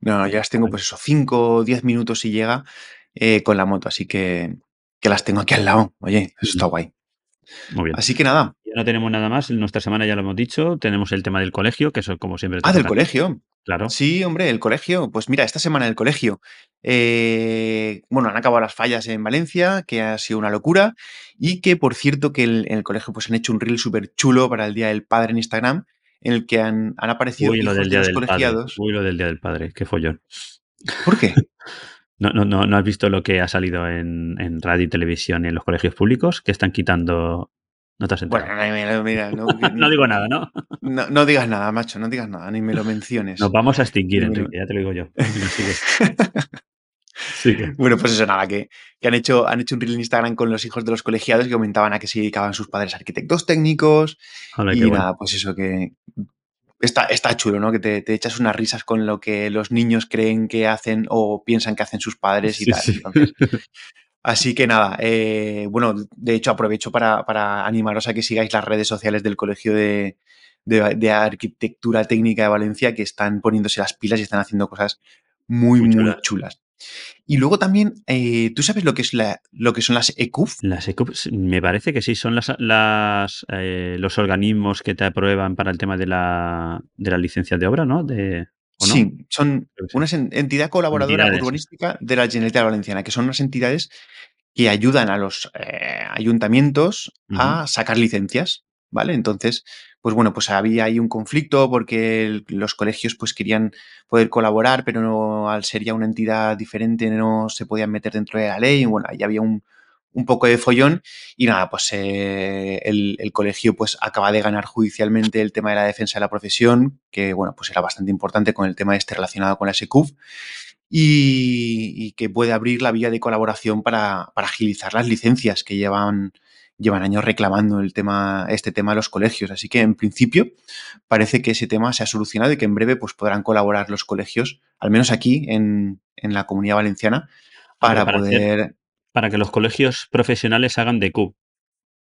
No, no, yo las tengo, pues eso, 5 o 10 minutos si llega eh, con la moto. Así que, que las tengo aquí al lado. Oye, eso está guay. Muy bien. Así que nada. Ya no tenemos nada más. En nuestra semana ya lo hemos dicho. Tenemos el tema del colegio, que eso como siempre Ah, del colegio. Claro. Sí, hombre, el colegio. Pues mira, esta semana el colegio. eh, bueno, han acabado las fallas en Valencia, que ha sido una locura. Y que, por cierto, que el- en el colegio pues han hecho un reel súper chulo para el Día del Padre en Instagram, en el que han, han aparecido Uy, lo hijos de los del padre. colegiados. Uy, lo del día del padre. Qué follón. ¿Por qué? No, no, no, ¿no has visto lo que ha salido en, en radio y televisión y en los colegios públicos? Que están quitando. No te has Bueno, enterado. no, mira, no, no digo nada, ¿no? no, no digas nada, macho, no digas nada, ni me lo menciones. Nos vamos a extinguir, Enrique, ya te lo digo yo. Bueno, pues eso, nada, que, que han, hecho, han hecho un reel en Instagram con los hijos de los colegiados que comentaban a que se dedicaban sus padres a arquitectos técnicos. Hola, y bueno. nada, pues eso, que está, está chulo, ¿no? Que te, te echas unas risas con lo que los niños creen que hacen o piensan que hacen sus padres y Sí, tal. sí. Entonces, así que nada, eh, bueno, de hecho aprovecho para, para animaros a que sigáis las redes sociales del Colegio de, de- de Arquitectura Técnica de Valencia, que están poniéndose las pilas y están haciendo cosas muy, Muy muy chulas. chulas. Y luego también, eh, ¿tú sabes lo que, es la, lo que son las ECUF? Las ECUP, sí, me parece que sí, son las, las, eh, los organismos que te aprueban para el tema de la, de la licencia de obra, ¿no? De, ¿O no? Sí, son una en- entidad colaboradora Entidades, urbanística de la Generalitat Valenciana, que son unas entidades que ayudan a los eh, ayuntamientos a sacar licencias, ¿vale? Entonces, pues bueno, pues había ahí un conflicto porque el- los colegios pues querían poder colaborar, pero no, al ser ya una entidad diferente no se podían meter dentro de la ley. y Bueno, ahí había un, un poco de follón y nada, pues eh, el, el, colegio pues acaba de ganar judicialmente el tema de la defensa de la profesión, que bueno, pues era bastante importante con el tema este relacionado con la SQF y, y que puede abrir la vía de colaboración para, para agilizar las licencias que llevan llevan años reclamando el tema, este tema de los colegios. Así que, en principio, parece que ese tema se ha solucionado y que en breve pues, podrán colaborar los colegios, al menos aquí en, en la comunidad valenciana, para, para poder... para que los colegios profesionales hagan de CUB.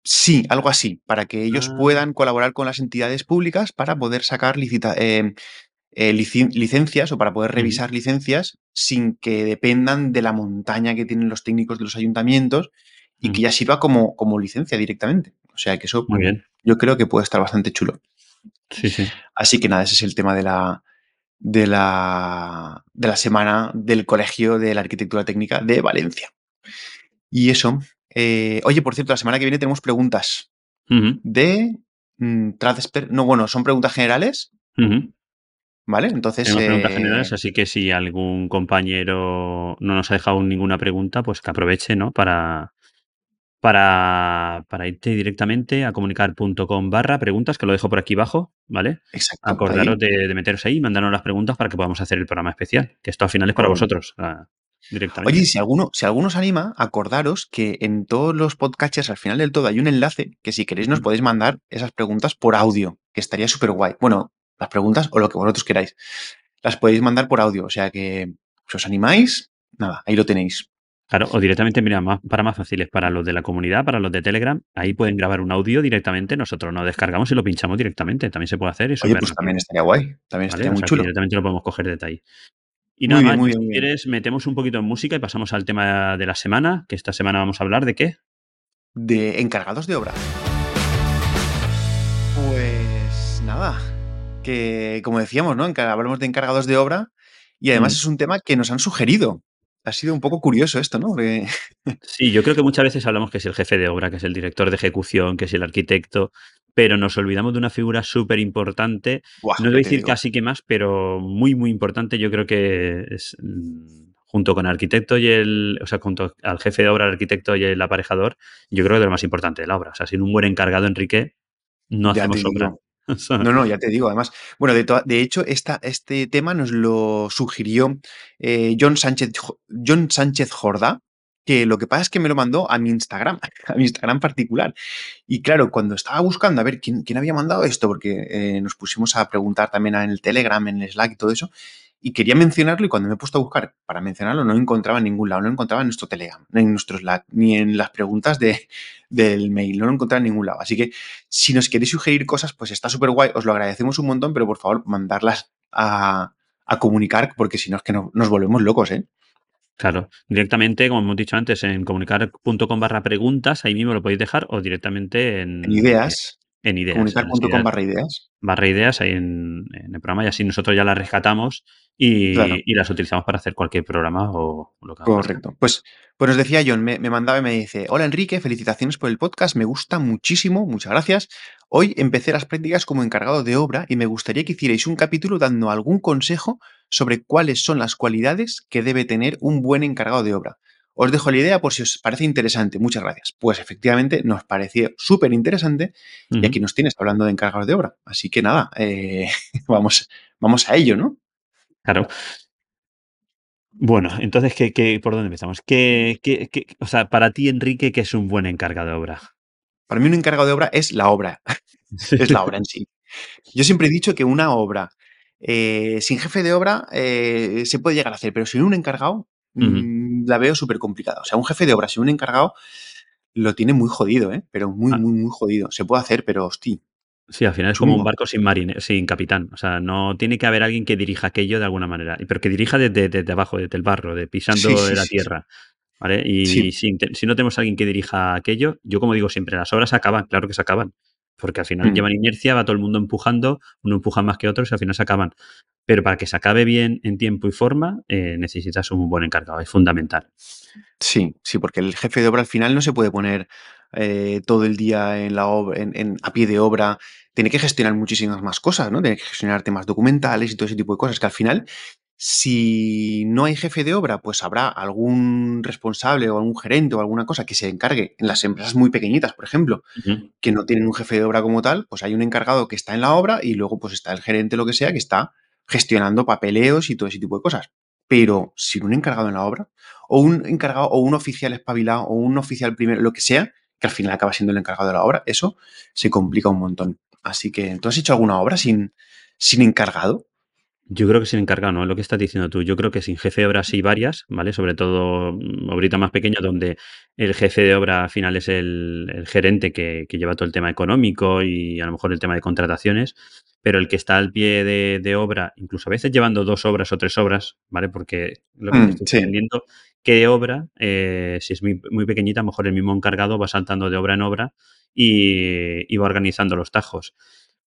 Sí, algo así, para que ellos ah. puedan colaborar con las entidades públicas para poder sacar licita eh, eh, licencias o para poder revisar uh -huh. licencias sin que dependan de la montaña que tienen los técnicos de los ayuntamientos y que ya sirva como, como licencia directamente. O sea que eso Muy bien. yo creo que puede estar bastante chulo. Sí, sí. Así que nada, ese es el tema de la, de la, de la semana del Colegio de la Arquitectura Técnica de Valencia. Y eso. Eh, oye, por cierto, la semana que viene tenemos preguntas Uh -huh. de mm. No, bueno, son preguntas generales. Uh -huh. ¿Vale? Entonces. Tenemos preguntas eh, generales, así que si algún compañero no nos ha dejado ninguna pregunta, pues que aproveche, ¿no? Para, para, para irte directamente a comunicar.com barra preguntas, que lo dejo por aquí abajo, ¿vale? Exacto. Acordaros de, de, meteros ahí y mandarnos las preguntas para que podamos hacer el programa especial, que esto al final es para vosotros. Directamente. Oye, si alguno, si alguno os anima, acordaros que en todos los podcasts al final del todo hay un enlace que si queréis nos podéis mandar esas preguntas por audio, que estaría súper guay. Bueno, las preguntas o lo que vosotros queráis. Las podéis mandar por audio, o sea que si os animáis, nada, ahí lo tenéis. Claro, o directamente, mira, más, para más fáciles, para los de la comunidad, para los de Telegram, ahí pueden grabar un audio directamente, nosotros lo descargamos y lo pinchamos directamente, también se puede hacer. Oye, pues también estaría guay, también estaría muy sea, chulo. Directamente lo podemos coger ahí. Y nada muy bien, más, si quieres, metemos un poquito en música y pasamos al tema de la semana, que esta semana vamos a hablar de qué? De encargados de obra. Pues nada, que como decíamos, ¿no? Hablamos de encargados de obra y además mm. es un tema que nos han sugerido. Ha sido un poco curioso esto, ¿no? Sí, yo creo que muchas veces hablamos que es el jefe de obra, que es el director de ejecución, que es el arquitecto, pero nos olvidamos de una figura súper importante. No voy a decir casi que más, pero muy, muy importante. Yo creo que es mm, junto con el arquitecto y el, o sea, junto al jefe de obra, el arquitecto y el aparejador, yo creo que es lo más importante de la obra. O sea, sin un buen encargado, Enrique, no ya hacemos obra. No, no, ya te digo, además. Bueno, de, hecho, esta, este tema nos lo sugirió eh, John, Sánchez, John Sánchez Jorda, que lo que pasa es que me lo mandó a mi Instagram, a mi Instagram particular. Y claro, cuando estaba buscando a ver quién, quién había mandado esto, porque eh, nos pusimos a preguntar también en el Telegram, en el Slack y todo eso, y quería mencionarlo y cuando me he puesto a buscar para mencionarlo no encontraba en ningún lado, no encontraba en nuestro Telegram, ni en nuestro Slack, ni en las preguntas de, del mail, no lo encontraba en ningún lado. Así que si nos queréis sugerir cosas, pues está súper guay, os lo agradecemos un montón, pero por favor mandarlas a, a comunicar porque si no es que no, nos volvemos locos, ¿eh? Claro, directamente, como hemos dicho antes, en comunicar.com barra preguntas, ahí mismo lo podéis dejar, o directamente en, en ideas. En ideas. Comunicar.com barra ideas. Barra ideas ahí en, en, el programa y así nosotros ya las rescatamos y, claro. y, las utilizamos para hacer cualquier programa o lo que Correcto. Pues, pues nos decía John, me, me, mandaba y me dice, hola Enrique, felicitaciones por el podcast, me gusta muchísimo, muchas gracias. Hoy empecé las prácticas como encargado de obra y me gustaría que hicierais un capítulo dando algún consejo sobre cuáles son las cualidades que debe tener un buen encargado de obra. Os dejo la idea por si os parece interesante. Muchas gracias. Pues efectivamente nos pareció súper interesante uh -huh. y aquí nos tienes hablando de encargados de obra. Así que nada, eh, vamos, vamos a ello, ¿no? Claro. Bueno, entonces, ¿qué, qué, por dónde empezamos? ¿Qué, qué, qué, o sea, para ti, Enrique, ¿qué es un buen encargado de obra? Para mí un encargado de obra es la obra. es la obra en sí. Yo siempre he dicho que una obra eh, sin jefe de obra eh, se puede llegar a hacer, pero sin un encargado uh -huh. La veo súper complicada. O sea, un jefe de obra sin un encargado lo tiene muy jodido, ¿eh? Pero muy, ah. muy, muy jodido. Se puede hacer, pero hostia. Sí, al final es como un barco sin marine, sin capitán. O sea, no tiene que haber alguien que dirija aquello de alguna manera, pero que dirija desde, desde abajo, desde el barro, de pisando sí, sí, la tierra. ¿Vale? Y si, si, no tenemos alguien que dirija aquello, yo como digo siempre, las obras se acaban, claro que se acaban, porque al final mm. llevan inercia, va todo el mundo empujando, uno empuja más que otros y al final se acaban. Pero para que se acabe bien en tiempo y forma, eh, necesitas un buen encargado, es fundamental. Sí, sí, porque el jefe de obra al final no se puede poner eh, todo el día en la obra, en, en, a pie de obra, tiene que gestionar muchísimas más cosas, ¿no? Tiene que gestionar temas documentales y todo ese tipo de cosas que al final Si no hay jefe de obra, pues habrá algún responsable o algún gerente o alguna cosa que se encargue en las empresas muy pequeñitas, por ejemplo, que no tienen un jefe de obra como tal, pues hay un encargado que está en la obra y luego pues está el gerente, lo que sea, que está gestionando papeleos y todo ese tipo de cosas. Pero sin un encargado en la obra, o un encargado, o un oficial espabilado, o un oficial primero, lo que sea, que al final acaba siendo el encargado de la obra, eso se complica un montón. Así que, ¿tú has hecho alguna obra sin, sin encargado? Yo creo que sin encargado, ¿no? Lo que estás diciendo tú. Yo creo que sin jefe de obra sí varias, ¿vale? Sobre todo mm, obritas más pequeñas donde el jefe de obra al final es el, el gerente que, que lleva todo el tema económico y a lo mejor el tema de contrataciones, pero el que está al pie de, de obra, incluso a veces llevando dos obras o tres obras, ¿vale? Porque lo que Mm, tú, sí. dependiendo qué obra, eh, si es muy, muy pequeñita, a lo mejor el mismo encargado va saltando de obra en obra y, y va organizando los tajos.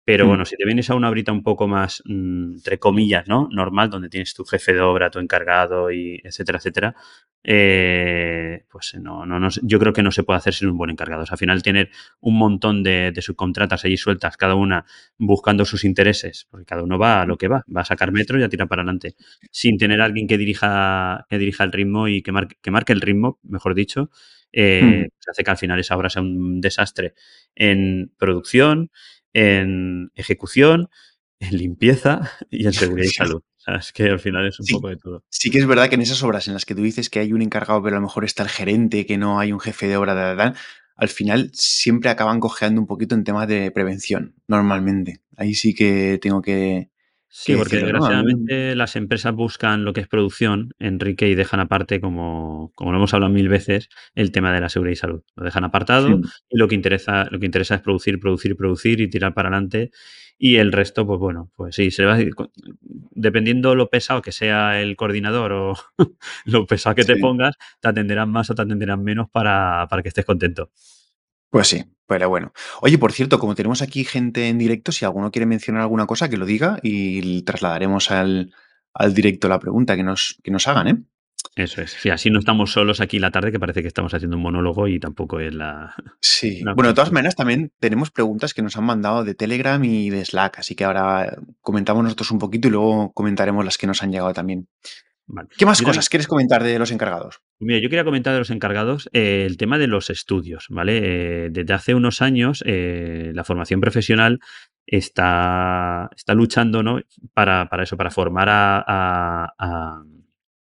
Pero Mm, bueno, si te vienes a una brita un poco más, mm, entre comillas, ¿no? Normal, donde tienes tu jefe de obra, tu encargado y etcétera, etcétera, eh, pues no, no, no, yo creo que no se puede hacer sin un buen encargado. O sea, al final tener un montón de, de subcontratas allí sueltas, cada una buscando sus intereses, porque cada uno va a lo que va, va a sacar metro y a tirar para adelante, sin tener a alguien que dirija, que dirija el ritmo y que marque, que marque el ritmo, mejor dicho, eh, mm. pues hace que al final esa obra sea un desastre en producción, en ejecución, en limpieza y en seguridad y salud. O sea, es que al final es un sí, poco de todo. sí que es verdad que en esas obras en las que tú dices que hay un encargado, pero a lo mejor está el gerente, que no hay un jefe de obra, tal, tal, al final siempre acaban cojeando un poquito en temas de prevención, normalmente. Ahí sí que tengo que Sí, porque decirlo, ¿no? Desgraciadamente las empresas buscan lo que es producción, Enrique, y dejan aparte, como, como lo hemos hablado mil veces, el tema de la seguridad y salud. Lo dejan apartado Mm, y lo que interesa, lo que interesa es producir, producir, producir y tirar para adelante. Y el resto, pues bueno, pues sí, se va a ir co- dependiendo lo pesado que sea el coordinador o lo pesado que te sí. pongas, te atenderán más o te atenderán menos para, para que estés contento. Pues sí, pero bueno. Oye, por cierto, como tenemos aquí gente en directo, si alguno quiere mencionar alguna cosa, que lo diga y trasladaremos al, al directo la pregunta que nos, que nos hagan, ¿eh? Eso es. Sí, así no estamos solos aquí la tarde, que parece que estamos haciendo un monólogo y tampoco es la, Sí. Bueno, de todas maneras, también tenemos preguntas que nos han mandado de Telegram y de Slack, así que ahora comentamos nosotros un poquito y luego comentaremos las que nos han llegado también. Vale. ¿Qué más cosas quieres comentar de los encargados? mira, yo quería comentar de los encargados eh, el tema de los estudios, ¿vale? Eh, desde hace unos años eh, la formación profesional está, está luchando, ¿no? Para, para eso, para formar a, a, a-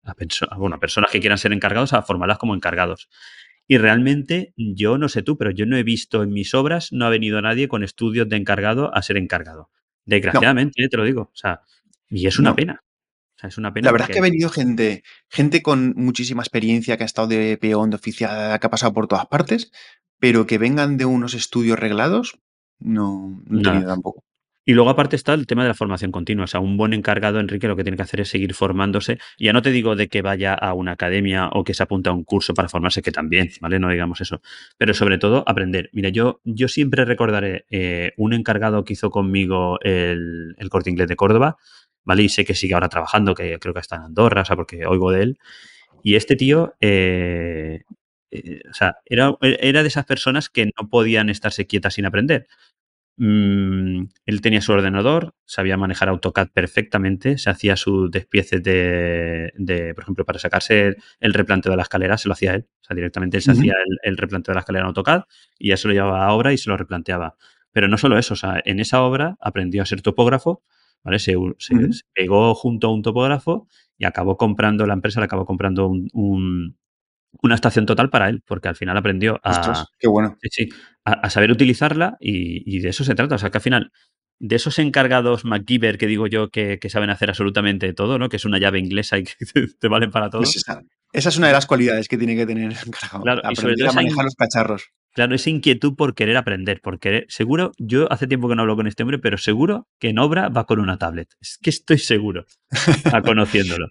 a perso- bueno, a personas que quieran ser encargados, a formarlas como encargados. Y realmente, yo no sé tú, pero yo no he visto en mis obras, no ha venido nadie con estudios de encargado a ser encargado. Desgraciadamente, te lo digo. O sea, y es una no. pena. O sea, es una La verdad es que ha venido gente, gente con muchísima experiencia, que ha estado de peón, de oficial, que ha pasado por todas partes, pero que vengan de unos estudios reglados, no, no tampoco. Y luego aparte está el tema de la formación continua. O sea, un buen encargado, Enrique, lo que tiene que hacer es seguir formándose. Ya no te digo de que vaya a una academia o que se apunte a un curso para formarse, que también, ¿vale? No digamos eso. Pero sobre todo aprender. Mira, yo, yo siempre recordaré eh, un encargado que hizo conmigo el, el corte inglés de Córdoba, ¿vale? Y sé que sigue ahora trabajando, que creo que está en Andorra, o sea, porque oigo de él. Y este tío, eh, eh, o sea, era, era de esas personas que no podían estarse quietas sin aprender. Mm, él tenía su ordenador, sabía manejar AutoCAD perfectamente, se hacía sus despieces de, de, por ejemplo, para sacarse el, el, replanteo de la escalera, se lo hacía él. O sea, directamente él se uh -huh. hacía el, el, replanteo de la escalera en AutoCAD y ya se lo llevaba a obra y se lo replanteaba. Pero no solo eso, o sea, en esa obra aprendió a ser topógrafo, ¿vale? Se, se, uh -huh. se pegó junto a un topógrafo y acabó comprando, la empresa le acabó comprando un, un una estación total para él, porque al final aprendió a, Ostras, qué bueno. sí, sí, a, a, saber utilizarla y, y, de eso se trata. O sea, que al final, de esos encargados MacGyver que digo yo que, que, saben hacer absolutamente todo, ¿no? Que es una llave inglesa y que te, te valen para todo. Pues esa, esa, es una de las cualidades que tiene que tener el encargado. Claro, aprender a manejar los cacharros. Claro, esa inquietud por querer aprender, por querer. Seguro, yo hace tiempo que no hablo con este hombre, pero seguro que en obra va con una tablet. Es que estoy seguro, a conociéndolo.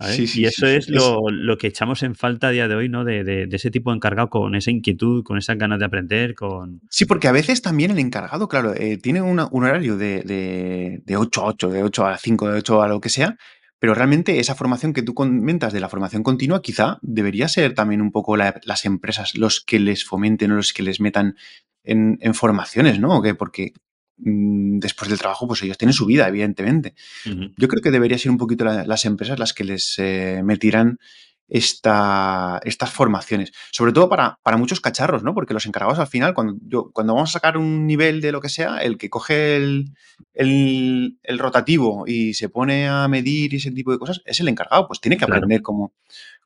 Sí, sí, y eso sí, es, lo, lo, que echamos en falta a día de hoy, ¿no? De, de, de, ese tipo de encargado con esa inquietud, con esas ganas de aprender, con... Sí, porque a veces también el encargado, claro, eh, tiene una, un horario de, de, de 8 a 8, de 8 a 5, de 8 a lo que sea, pero realmente esa formación que tú comentas de la formación continua quizá debería ser también un poco la, las empresas los que les fomenten o los que les metan en, en formaciones, ¿no? ¿O qué? Porque mm, después del trabajo, pues ellos tienen su vida, evidentemente. Yo creo que debería ser un poquito la- las empresas las que les eh, metieran esta, estas formaciones. Sobre todo para, para muchos cacharros, ¿no? Porque los encargados al final, cuando, yo, cuando vamos a sacar un nivel de lo que sea, el que coge el, el- el rotativo y se pone a medir y ese tipo de cosas es el encargado. Pues tiene que Claro. aprender cómo,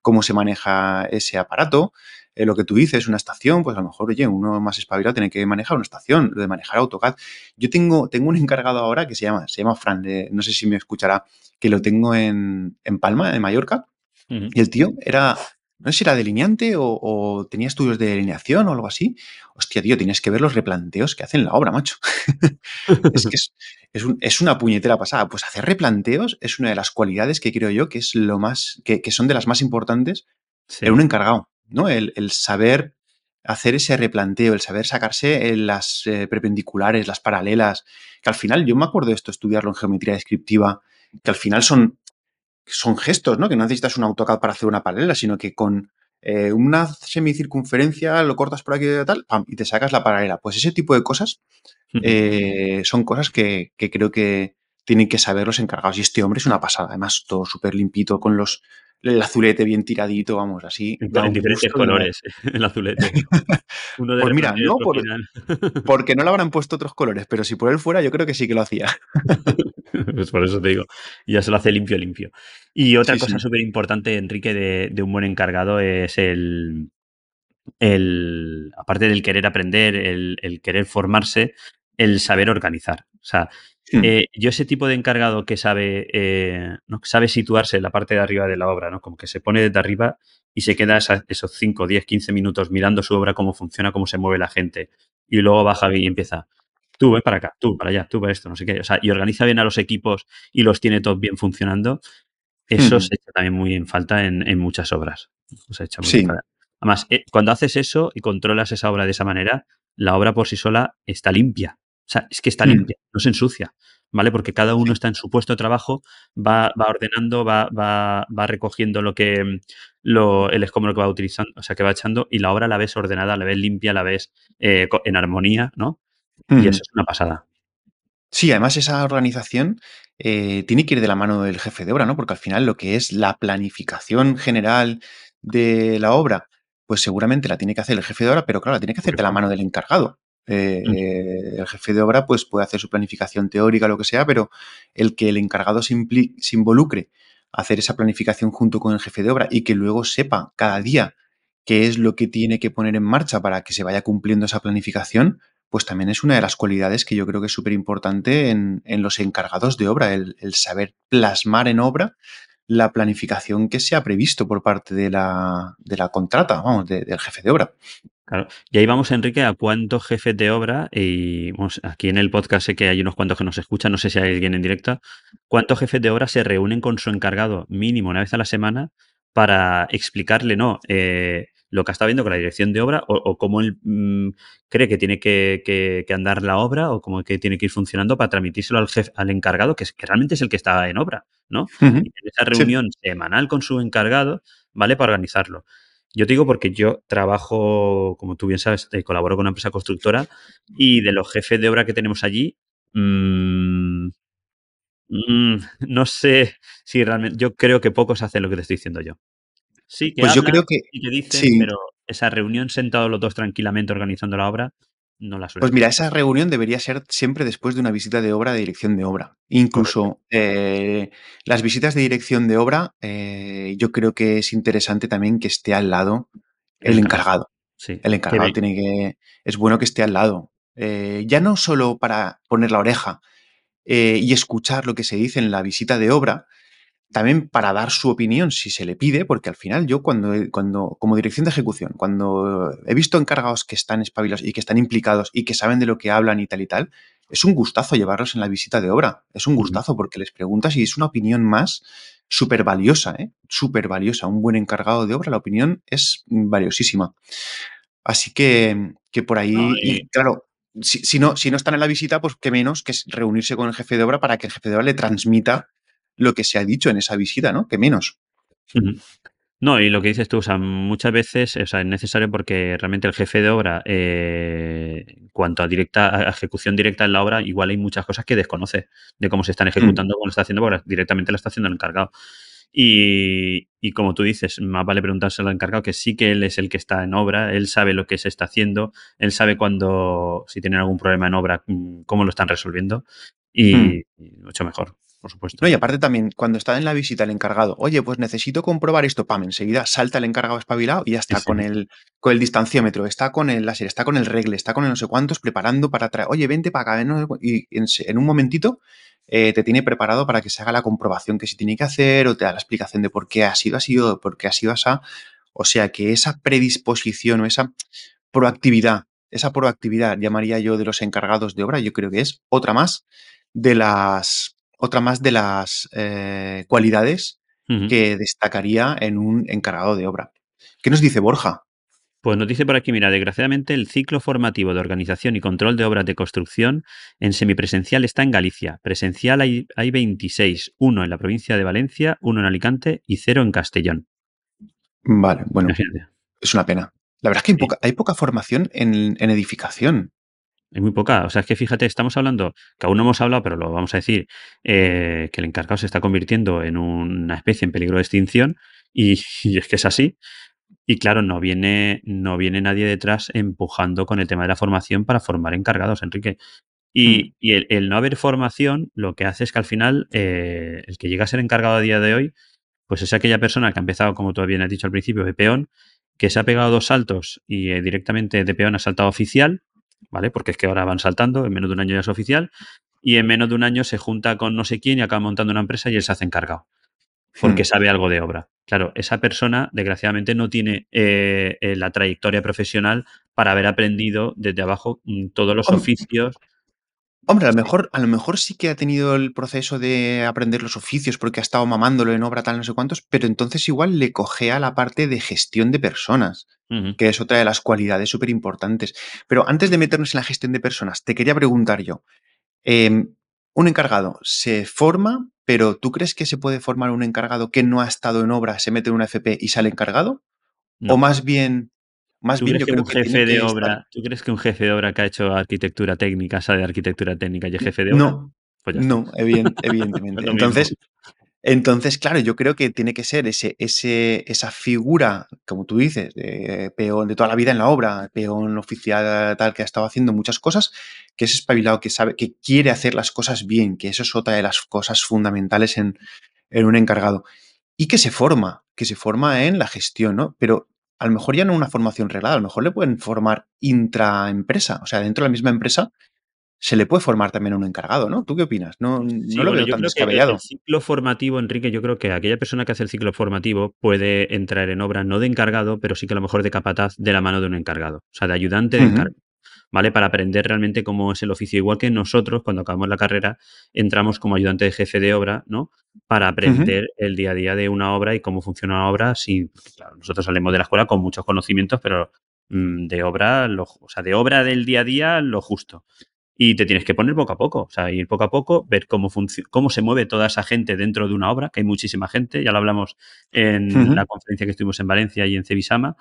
cómo se maneja ese aparato. Eh, lo que tú dices, una estación, pues a lo mejor, oye, uno más espabilado tiene que manejar una estación, lo de manejar AutoCAD. Yo tengo, tengo un encargado ahora que se llama, se llama Fran, de- no sé si me escuchará, que lo tengo en, en Palma, en Mallorca, Y el tío era, no sé si era delineante o, o tenía estudios de delineación o algo así. Hostia, tío, tienes que ver los replanteos que hacen la obra, macho. es que es, es un- es una puñetera pasada. Pues hacer replanteos es una de las cualidades que creo yo que es lo más, que, que son de las más importantes Sí. en un encargado, ¿no? El, el saber hacer ese replanteo, el saber sacarse eh, las eh, perpendiculares, las paralelas, que al final, yo me acuerdo de esto, estudiarlo en geometría descriptiva, que al final son, son gestos, ¿no? Que no necesitas un AutoCAD para hacer una paralela, sino que con eh, una semicircunferencia lo cortas por aquí y tal, pam, y te sacas la paralela. Pues ese tipo de cosas eh, son cosas que, que creo que tienen que saber los encargados. Y este hombre es una pasada, además todo súper limpito, con los el azulete bien tiradito, vamos, así. En, diferentes de colores, el azulete. Uno de Pues mira, no por-. Porque no le habrán puesto otros colores, pero si por él fuera, yo creo que sí que lo hacía. Pues por eso te digo, ya se lo hace limpio, limpio. Y otra Sí, cosa sí. súper importante, Enrique, de, de un buen encargado es el, el, aparte del querer aprender, el, el querer formarse, el saber organizar. O sea, Hmm. eh, yo ese tipo de encargado que sabe, eh, ¿no? que sabe situarse en la parte de arriba de la obra, ¿no? Como que se pone desde arriba y se queda esa- esos 5, 10, 15 minutos mirando su obra, cómo funciona, cómo se mueve la gente. Y luego baja y empieza, tú ven para acá, tú para allá, tú para esto, no sé qué. O sea, y organiza bien a los equipos y los tiene todos bien funcionando. Eso se echa también muy en falta en, en muchas obras. Se echa muy Sí. en falta. Además, eh, cuando haces eso y controlas esa obra de esa manera, la obra por sí sola está limpia. O sea, es que está Mm. limpia, no se ensucia, ¿vale? Porque cada uno está en su puesto de trabajo, va, va ordenando, va, va, va recogiendo lo que lo, el escombro que va utilizando, o sea, que va echando, y la obra la ves ordenada, la ves limpia, la ves eh, en armonía, ¿no? Y eso es una pasada. Sí, además esa organización eh, tiene que ir de la mano del jefe de obra, ¿no? Porque al final lo que es la planificación general de la obra, pues seguramente la tiene que hacer el jefe de obra, pero claro, la tiene que hacer de la mano del encargado. Eh, Mm. eh, el jefe de obra pues puede hacer su planificación teórica, lo que sea, pero el que el encargado se, se involucre a hacer esa planificación junto con el jefe de obra y que luego sepa cada día qué es lo que tiene que poner en marcha para que se vaya cumpliendo esa planificación, pues también es una de las cualidades que yo creo que es súper importante en, en los encargados de obra, el, saber plasmar en obra la planificación que se ha previsto por parte de la, de la contrata, vamos, de- del jefe de obra. Claro. Y ahí vamos, Enrique, a cuántos jefes de obra, y aquí en el podcast sé que hay unos cuantos que nos escuchan, no sé si hay alguien en directo, cuántos jefes de obra se reúnen con su encargado mínimo una vez a la semana para explicarle, no, eh, lo que está viendo con la dirección de obra o, o cómo él mm, cree que tiene que, que- que andar la obra o cómo que tiene que ir funcionando para transmitírselo al jefe, al encargado, que, es, que realmente es el que está en obra, ¿no? Y tener esa Sí. reunión semanal con su encargado, ¿vale? Para organizarlo. Yo te digo porque yo trabajo, como tú bien sabes, eh, colaboro con una empresa constructora y de los jefes de obra que tenemos allí, mm, mm, no sé si realmente, yo creo que pocos hacen lo que te estoy diciendo yo. Sí que Pues yo creo que y que dicen, sí. pero esa reunión sentados los dos tranquilamente organizando la obra, no la suelen Pues mira, esa reunión debería ser siempre después de una visita de obra de dirección de obra. Incluso eh, las visitas de dirección de obra, eh, yo creo que es interesante también que esté al lado El encargado. Sí. El encargado tiene que. Es bueno que esté al lado. Eh, ya no solo para poner la oreja y escuchar lo que se dice en la visita de obra, también para dar su opinión si se le pide, porque al final yo cuando, cuando como dirección de ejecución, cuando he visto encargados que están espabilados y que están implicados y que saben de lo que hablan y tal y tal, es un gustazo llevarlos en la visita de obra. Es un gustazo porque les preguntas y es una opinión más súper valiosa, ¿eh? Súper valiosa. Un buen encargado de obra, la opinión es valiosísima. Así que, que por ahí, No, y- claro, si, si no, si no están en la visita, pues qué menos que reunirse con el jefe de obra para que el jefe de obra le transmita lo que se ha dicho en esa visita, ¿no? Que menos. No, y lo que dices tú, o sea, muchas veces o sea, es necesario porque realmente el jefe de obra, eh, en cuanto a directa a ejecución directa en la obra, igual hay muchas cosas que desconoce de cómo se están Mm, ejecutando, cómo lo está haciendo, porque directamente lo está haciendo el encargado. Y, y como tú dices, más vale preguntárselo al encargado que sí que él es el que está en obra, él sabe lo que se está haciendo, él sabe cuando, si tienen algún problema en obra, mm, cómo lo están resolviendo y, mm. y mucho mejor, por supuesto. No, y aparte también, cuando está en la visita el encargado, oye, pues necesito comprobar esto, pam, enseguida salta el encargado espabilado y ya está sí. con el, con el distanciómetro, está con el láser, está con el regle, está con el no sé cuántos, preparando para traer, oye, vente para acá, no y en un momentito eh, te tiene preparado para que se haga la comprobación que se tiene que hacer o te da la explicación de por qué ha sido así o por qué ha sido así. O sea que esa predisposición o esa proactividad, esa proactividad, llamaría yo, de los encargados de obra, yo creo que es otra más de las, otra más de las eh, cualidades que destacaría en un encargado de obra. ¿Qué nos dice Borja? Pues nos dice por aquí, mira, desgraciadamente el ciclo formativo de organización y control de obras de construcción en semipresencial está en Galicia. Presencial hay, hay 26, uno en la provincia de Valencia, uno en Alicante y cero en Castellón. Vale, bueno, Imagínate. es una pena. La verdad es que hay Sí. poca, hay poca formación en, en edificación. Hay muy poca. O sea, es que fíjate, estamos hablando, que aún no hemos hablado, pero lo vamos a decir, eh, que el encargado se está convirtiendo en una especie en peligro de extinción y, y es que es así. Y claro, no viene, no viene nadie detrás empujando con el tema de la formación para formar encargados, Enrique. Mm, Y, y el, el no haber formación lo que hace es que al final eh, el que llega a ser encargado a día de hoy, pues es aquella persona que ha empezado, como tú bien has dicho al principio, de peón, que se ha pegado dos saltos y eh, directamente de peón ha saltado oficial, ¿vale? Porque es que ahora van saltando, en menos de un año ya es oficial, y en menos de un año se junta con no sé quién y acaba montando una empresa y él se hace encargado porque mm. sabe algo de obra. Claro, esa persona, desgraciadamente, no tiene eh, eh, la trayectoria profesional para haber aprendido desde abajo mm, todos los oficios. Hombre, a lo mejor, a lo mejor sí que ha tenido el proceso de aprender los oficios porque ha estado mamándolo en obra tal no sé cuántos, pero entonces igual le cogea la parte de gestión de personas, Ujú. que es otra de las cualidades súper importantes. Pero antes de meternos en la gestión de personas, te quería preguntar yo, em, un encargado se forma, pero ¿tú crees que se puede formar un encargado que no ha estado en obra, se mete en una FP y sale encargado? O No. más bien, más ¿Tú bien crees yo que creo un que jefe de que estar... obra, tú crees que un jefe de obra que ha hecho arquitectura técnica sabe de arquitectura técnica y es jefe de obra? No, Pues no, eviden- Es evidentemente. Entonces, Entonces, claro, yo creo que tiene que ser ese, ese, esa figura, como tú dices, de peón de toda la vida en la obra, peón oficial tal que ha estado haciendo muchas cosas, que es espabilado, que sabe, que quiere hacer las cosas bien, que eso es otra de las cosas fundamentales en, en un encargado. Y que se forma, que se forma en la gestión, ¿no? Pero a lo mejor ya no una formación reglada, a lo mejor le pueden formar intraempresa, o sea, dentro de la misma empresa se le puede formar también a un encargado, ¿no? ¿Tú qué opinas? No, Sí, lo bueno, veo tan que el, descabellado. ciclo formativo, Enrique, yo creo que aquella persona que hace el ciclo formativo puede entrar en obra no de encargado, pero sí que a lo mejor de capataz de la mano de un encargado, o sea, de ayudante de encargado. ¿Vale? Para aprender realmente cómo es el oficio. Igual que nosotros, cuando acabamos la carrera, entramos como ayudante de jefe de obra, ¿no? Para aprender el día a día de una obra y cómo funciona una obra. Claro, nosotros salimos de la escuela con muchos conocimientos, pero mm, de obra, lo, o sea, de obra del día a día, lo justo. Y te tienes que poner poco a poco, o sea, ir poco a poco, ver cómo, cómo se mueve toda esa gente dentro de una obra, que hay muchísima gente, ya lo hablamos en la conferencia que estuvimos en Valencia y en Cebisama,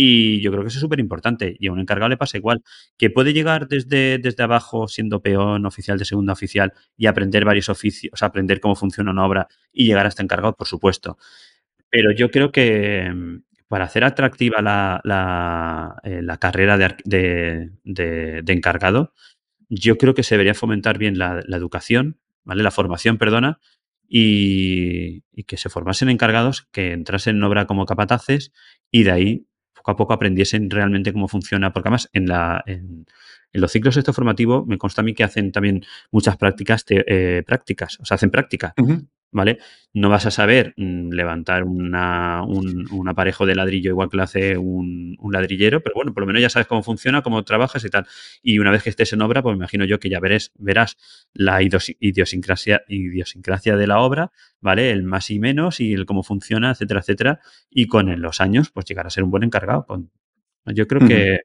y yo creo que eso es súper importante. Y a un encargado le pasa igual, que puede llegar desde, desde abajo siendo peón, oficial de segunda oficial, y aprender varios oficios, o sea, aprender cómo funciona una obra y llegar hasta encargado, por supuesto. Pero yo creo que mm, para hacer atractiva la, la, eh, carrera de, de- de- encargado, yo creo que se debería fomentar bien la, la educación, ¿vale? La formación, perdona, y, y que se formasen encargados, que entrasen en obra como capataces y de ahí poco a poco aprendiesen realmente cómo funciona, porque además en, la, en, los ciclos estos formativos me consta a mí que hacen también muchas prácticas, te- eh, prácticas, o sea, hacen práctica, ¿vale? No vas a saber mm, levantar una, un, un aparejo de ladrillo igual que lo hace un, un ladrillero, pero bueno, por lo menos ya sabes cómo funciona, cómo trabajas y tal. Y una vez que estés en obra, pues me imagino yo que ya verés, verás la idios- idiosincrasia, idiosincrasia de la obra, ¿vale? El más y menos y el cómo funciona, etcétera, etcétera. Y con los años, pues llegar a ser un buen encargado. Con- yo creo que,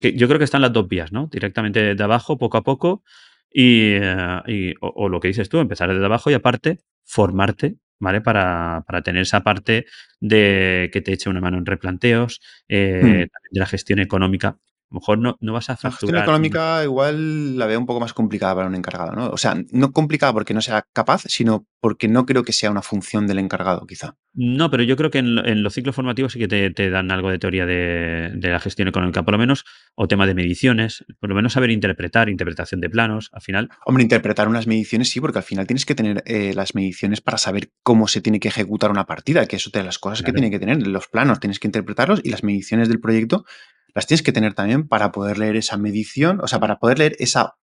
que- yo creo que están las dos vías, ¿no? Directamente de abajo, poco a poco, y, eh, y- o, o lo que dices tú, empezar desde abajo y aparte formarte, ¿vale? Para, para tener esa parte de que te eche una mano en replanteos, eh, Hmm. también de la gestión económica. A lo mejor no, no vas a La gestión facturar. económica igual la veo un poco más complicada para un encargado, ¿no? O sea, no complicada porque no sea capaz, sino porque no creo que sea una función del encargado, quizá. No, pero yo creo que en, lo- en los ciclos formativos sí que te, te dan algo de teoría de, de la gestión económica, por lo menos, o tema de mediciones, por lo menos saber interpretar, interpretación de planos, al final. Hombre, interpretar unas mediciones sí, porque al final tienes que tener eh, las mediciones para saber cómo se tiene que ejecutar una partida, que eso de las cosas que tiene que tener. Los planos tienes que interpretarlos y las mediciones del proyecto las tienes que tener también para poder leer esa medición, o sea, para poder leer esa,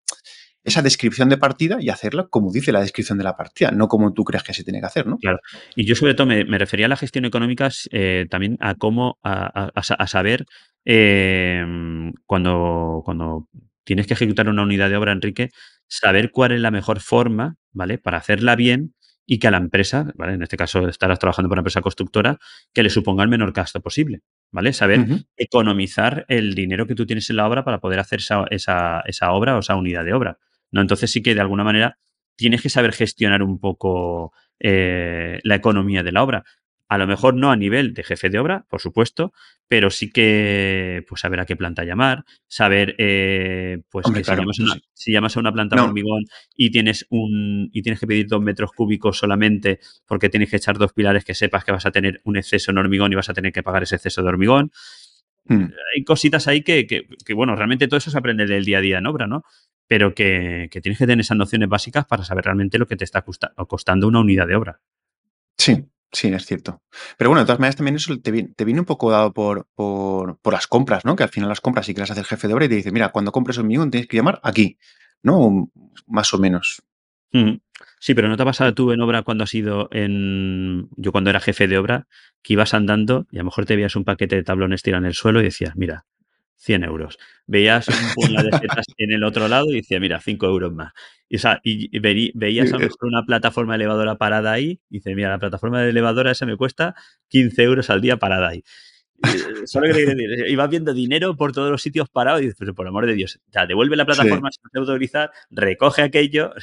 esa descripción de partida y hacerla como dice la descripción de la partida, no como tú crees que se tiene que hacer, ¿no? Claro. Y yo sobre todo me, me refería a la gestión económica eh, también a cómo, a, a- a sa- a saber eh, cuando, cuando tienes que ejecutar una unidad de obra, Enrique, saber cuál es la mejor forma, ¿vale? Para hacerla bien y que a la empresa, ¿vale? En este caso estarás trabajando para una empresa constructora, que le suponga el menor gasto posible, ¿vale? Saber economizar el dinero que tú tienes en la obra para poder hacer esa, esa, esa obra o esa unidad de obra, ¿no? Entonces sí que de alguna manera tienes que saber gestionar un poco eh, la economía de la obra. A lo mejor no a nivel de jefe de obra, por supuesto, pero sí que pues saber a qué planta llamar, saber eh, pues Hombre, que claro, si, llamas a una, sí. si llamas a una planta No. de hormigón y tienes un y tienes que pedir dos metros cúbicos solamente porque tienes que echar dos pilares que sepas que vas a tener un exceso en hormigón y vas a tener que pagar ese exceso de hormigón. Mm. Hay cositas ahí que, que, que, bueno, realmente todo eso se aprende del día a día en obra, ¿no? Pero que, que tienes que tener esas nociones básicas para saber realmente lo que te está costa- costando una unidad de obra. Sí, sí, es cierto. Pero bueno, de todas maneras también eso te viene, te un poco dado por, por, las compras, ¿no? Que al final las compras sí que las hace el jefe de obra y te dice, mira, cuando compres hormigón tienes que llamar aquí, ¿no? Más o menos. Mm. Sí, pero ¿no te ha pasado tú en obra cuando has ido en... Yo cuando era jefe de obra, que ibas andando y a lo mejor te veías un paquete de tablones tirado en el suelo y decías, mira, 100 euros. Veías un puñado de setas en el otro lado y decías, mira, 5 euros más. Y, o sea, y veri- veías a lo Eh, mejor una plataforma elevadora parada ahí y dices, mira, la plataforma de elevadora esa me cuesta 15 euros al día parada ahí. Eh, Solo que decir, ibas viendo dinero por todos los sitios parados y dices, por amor de Dios, ya, devuelve la plataforma si no te autorizar, recoge aquello,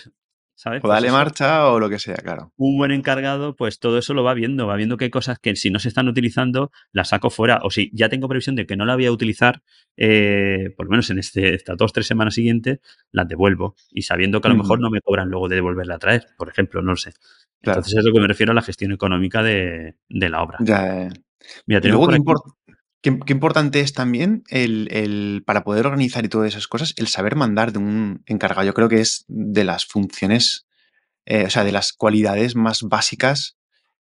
¿sabes? O Pues dale marcha o lo que sea, claro. un buen encargado, pues todo eso lo va viendo, va viendo que hay cosas que si no se están utilizando, las saco fuera. O si ya tengo previsión de que no la voy a utilizar, eh, por lo menos en este, estas dos, tres semanas siguientes, las devuelvo. Y sabiendo que a lo mejor no me cobran luego de devolverla a traer, por ejemplo, no lo sé. Claro. Entonces es lo que me refiero a la gestión económica de, de la obra. Ya, eh. Mira, Y luego, qué, import- qué- qué importante es también el, el- para poder organizar y todas esas cosas, el saber mandar de un encargado. Yo creo que es de las funciones, eh, o sea, de las cualidades más básicas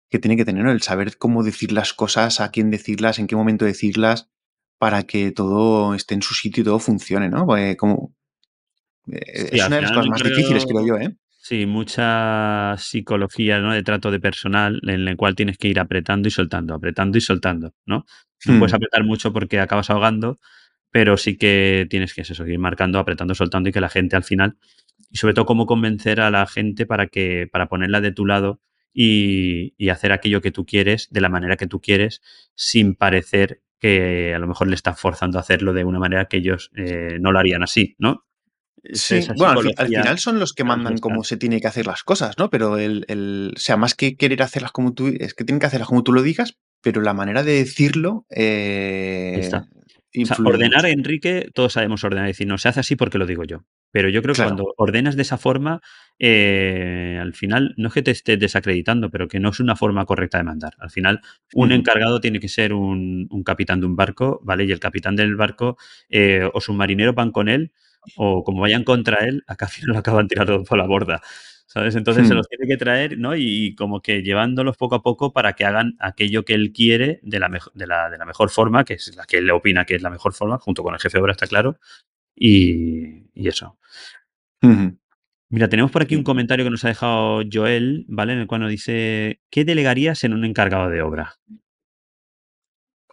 que tiene que tener, ¿no? El saber cómo decir las cosas, a quién decirlas, en qué momento decirlas, para que todo esté en su sitio y todo funcione, ¿no? Como, eh, Sí, es una de las cosas más difíciles, creo yo, ¿eh? Sí, mucha psicología ¿no? de trato de personal en la cual tienes que ir apretando y soltando, apretando y soltando, ¿no? No puedes Hmm. apretar mucho porque acabas ahogando, pero sí que tienes que eso, ir marcando, apretando, soltando y que la gente al final, y sobre todo cómo convencer a la gente para que, para ponerla de tu lado y, y hacer aquello que tú quieres de la manera que tú quieres, sin parecer que a lo mejor le estás forzando a hacerlo de una manera que ellos eh, no lo harían así, ¿no? Sí, bueno, al, final son los que mandan cómo se tiene que hacer las cosas, ¿no? Pero el, el- o sea, más que querer hacerlas como tú, es que tienen que hacerlas como tú lo digas, pero la manera de decirlo eh, está. O sea, ordenar. Enrique, todos sabemos ordenar, decir, no se hace así porque lo digo yo. Pero yo creo que Claro. cuando ordenas de esa forma, eh, al final, no es que te estés desacreditando, pero que no es una forma correcta de mandar. Al final, un encargado tiene que ser un, un capitán de un barco, ¿vale? Y el capitán del barco eh, o sus marineros van con él, o como vayan contra él, acá al final lo acaban tirando por la borda. ¿Sabes? Entonces se Hmm. los tiene que traer, ¿no? Y como que llevándolos poco a poco para que hagan aquello que él quiere de la, mejo- de la, de la mejor forma, que es la que él opina que es la mejor forma, junto con el jefe de obra, está claro. Y, y eso. Mira, tenemos por aquí un comentario que nos ha dejado Joel, ¿vale? En el cual nos dice, ¿qué delegarías en un encargado de obra?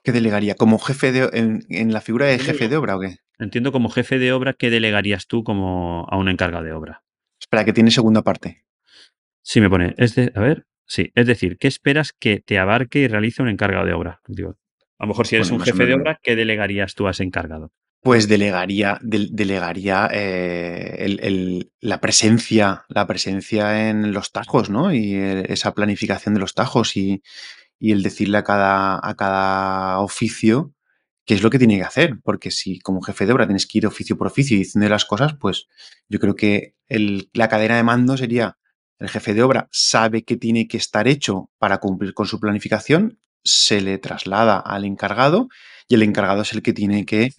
¿Qué delegaría? ¿Como jefe de, en, en la figura de jefe de obra o qué? Entiendo como jefe de obra, ¿qué delegarías tú como a un encargado de obra? Espera, que tiene segunda parte. Sí, me pone, es de, a ver, sí, es decir, ¿qué esperas que te abarque y realice un encargado de obra? Digo, a lo mejor si eres Bueno, un jefe de obra, ¿qué delegarías tú a ese encargado? Pues delegaría, del- delegaría eh, el- el- la presencia, la presencia en los tajos, ¿no? Y eh, esa planificación de los tajos y, y el decirle a cada, a cada oficio qué es lo que tiene que hacer. Porque si como jefe de obra tienes que ir oficio por oficio y diciendo las cosas, pues yo creo que la cadena de mando sería el jefe de obra sabe que tiene que estar hecho para cumplir con su planificación, se le traslada al encargado y el encargado es el que tiene que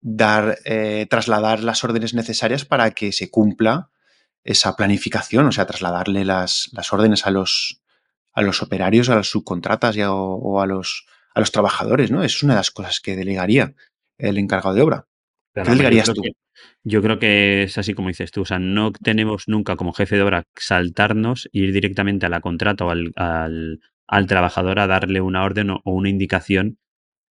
dar, eh, trasladar las órdenes necesarias para que se cumpla esa planificación, o sea, trasladarle las, las órdenes a los, a los operarios, a las subcontratas o, a los, a los trabajadores, ¿no? Es una de las cosas que delegaría el encargado de obra. ¿Qué yo delegarías tú? que, yo creo que es así como dices tú. O sea, no tenemos nunca como jefe de obra saltarnos e ir directamente a la contrata o al, al, al trabajador a darle una orden o, o una indicación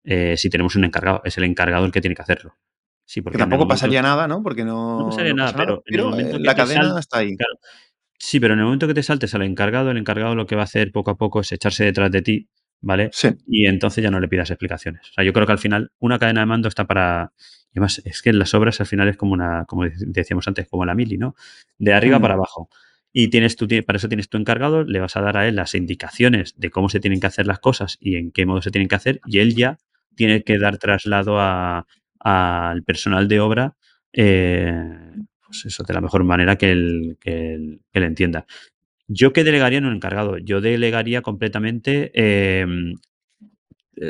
eh, si tenemos un encargado. Es el encargado el que tiene que hacerlo. Sí, Que porque el tampoco momento, pasaría nada, ¿no? Porque no no, pasaría nada, pasa nada, pero en el eh, que la cadena está ahí. claro, sí, pero en el momento que te saltes al encargado, el encargado lo que va a hacer poco a poco es echarse detrás de ti, ¿vale? Sí, Y entonces ya no le pidas explicaciones. O sea, yo creo que al final una cadena de mando está para... Y además, es que en las obras al final es como una, como decíamos antes, como la mili, ¿no? De arriba Mm. para abajo. Y tienes tú, para eso tienes tu encargado, le vas a dar a él las indicaciones de cómo se tienen que hacer las cosas y en qué modo se tienen que hacer, y él ya tiene que dar traslado a- al personal de obra, eh, pues eso, de la mejor manera que él, que él- que él entienda. ¿Yo qué delegaría en un encargado? Yo delegaría completamente, eh,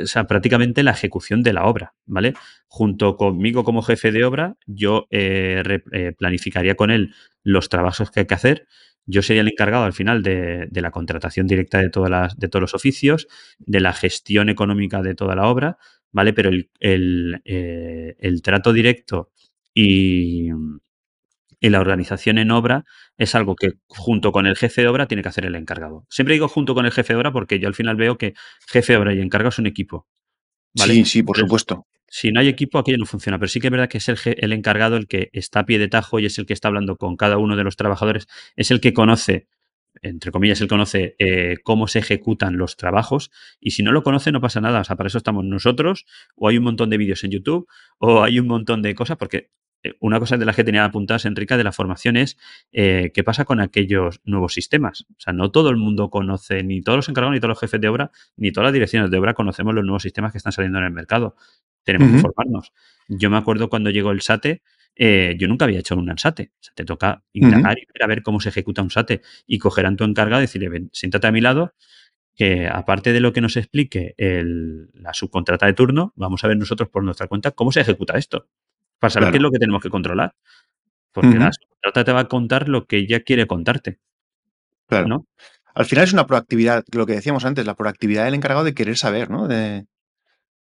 o sea, prácticamente la ejecución de la obra, ¿vale? Junto conmigo como jefe de obra, yo eh, eh, planificaría con él los trabajos que hay que hacer. Yo sería el encargado al final de, de la contratación directa de, todas las, de todos los oficios, de la gestión económica de toda la obra, ¿vale? Pero el, el, eh, el trato directo y, y la organización en obra es algo que junto con el jefe de obra tiene que hacer el encargado. Siempre digo junto con el jefe de obra porque yo al final veo que jefe de obra y encargado es un equipo. ¿vale? sí, sí, por supuesto. si no hay equipo, aquello no funciona. Pero sí que es verdad que es el, el encargado el que está a pie de tajo y es el que está hablando con cada uno de los trabajadores. Es el que conoce, entre comillas, el conoce eh, cómo se ejecutan los trabajos. Y si no lo conoce, no pasa nada. O sea, para eso estamos nosotros, o hay un montón de vídeos en YouTube, o hay un montón de cosas, porque una cosa de las que tenía apuntadas Enrica de la formación es eh, qué pasa con aquellos nuevos sistemas. O sea, no todo el mundo conoce, ni todos los encargados, ni todos los jefes de obra, ni todas las direcciones de obra conocemos los nuevos sistemas que están saliendo en el mercado. Tenemos que formarnos. Yo me acuerdo cuando llegó el SATE, eh, yo nunca había hecho un SATE. O sea, te toca indagar y ver a ver cómo se ejecuta un SATE y coger a tu encargado y decirle, ven, siéntate a mi lado, que aparte de lo que nos explique el- la subcontrata de turno, vamos a ver nosotros por nuestra cuenta cómo se ejecuta esto, para saber qué es lo que tenemos que controlar. Porque la Ujú. subcontrata te va a contar lo que ella quiere contarte, Claro. ¿no? Al final es una proactividad, lo que decíamos antes, la proactividad del encargado de querer saber, ¿no? De,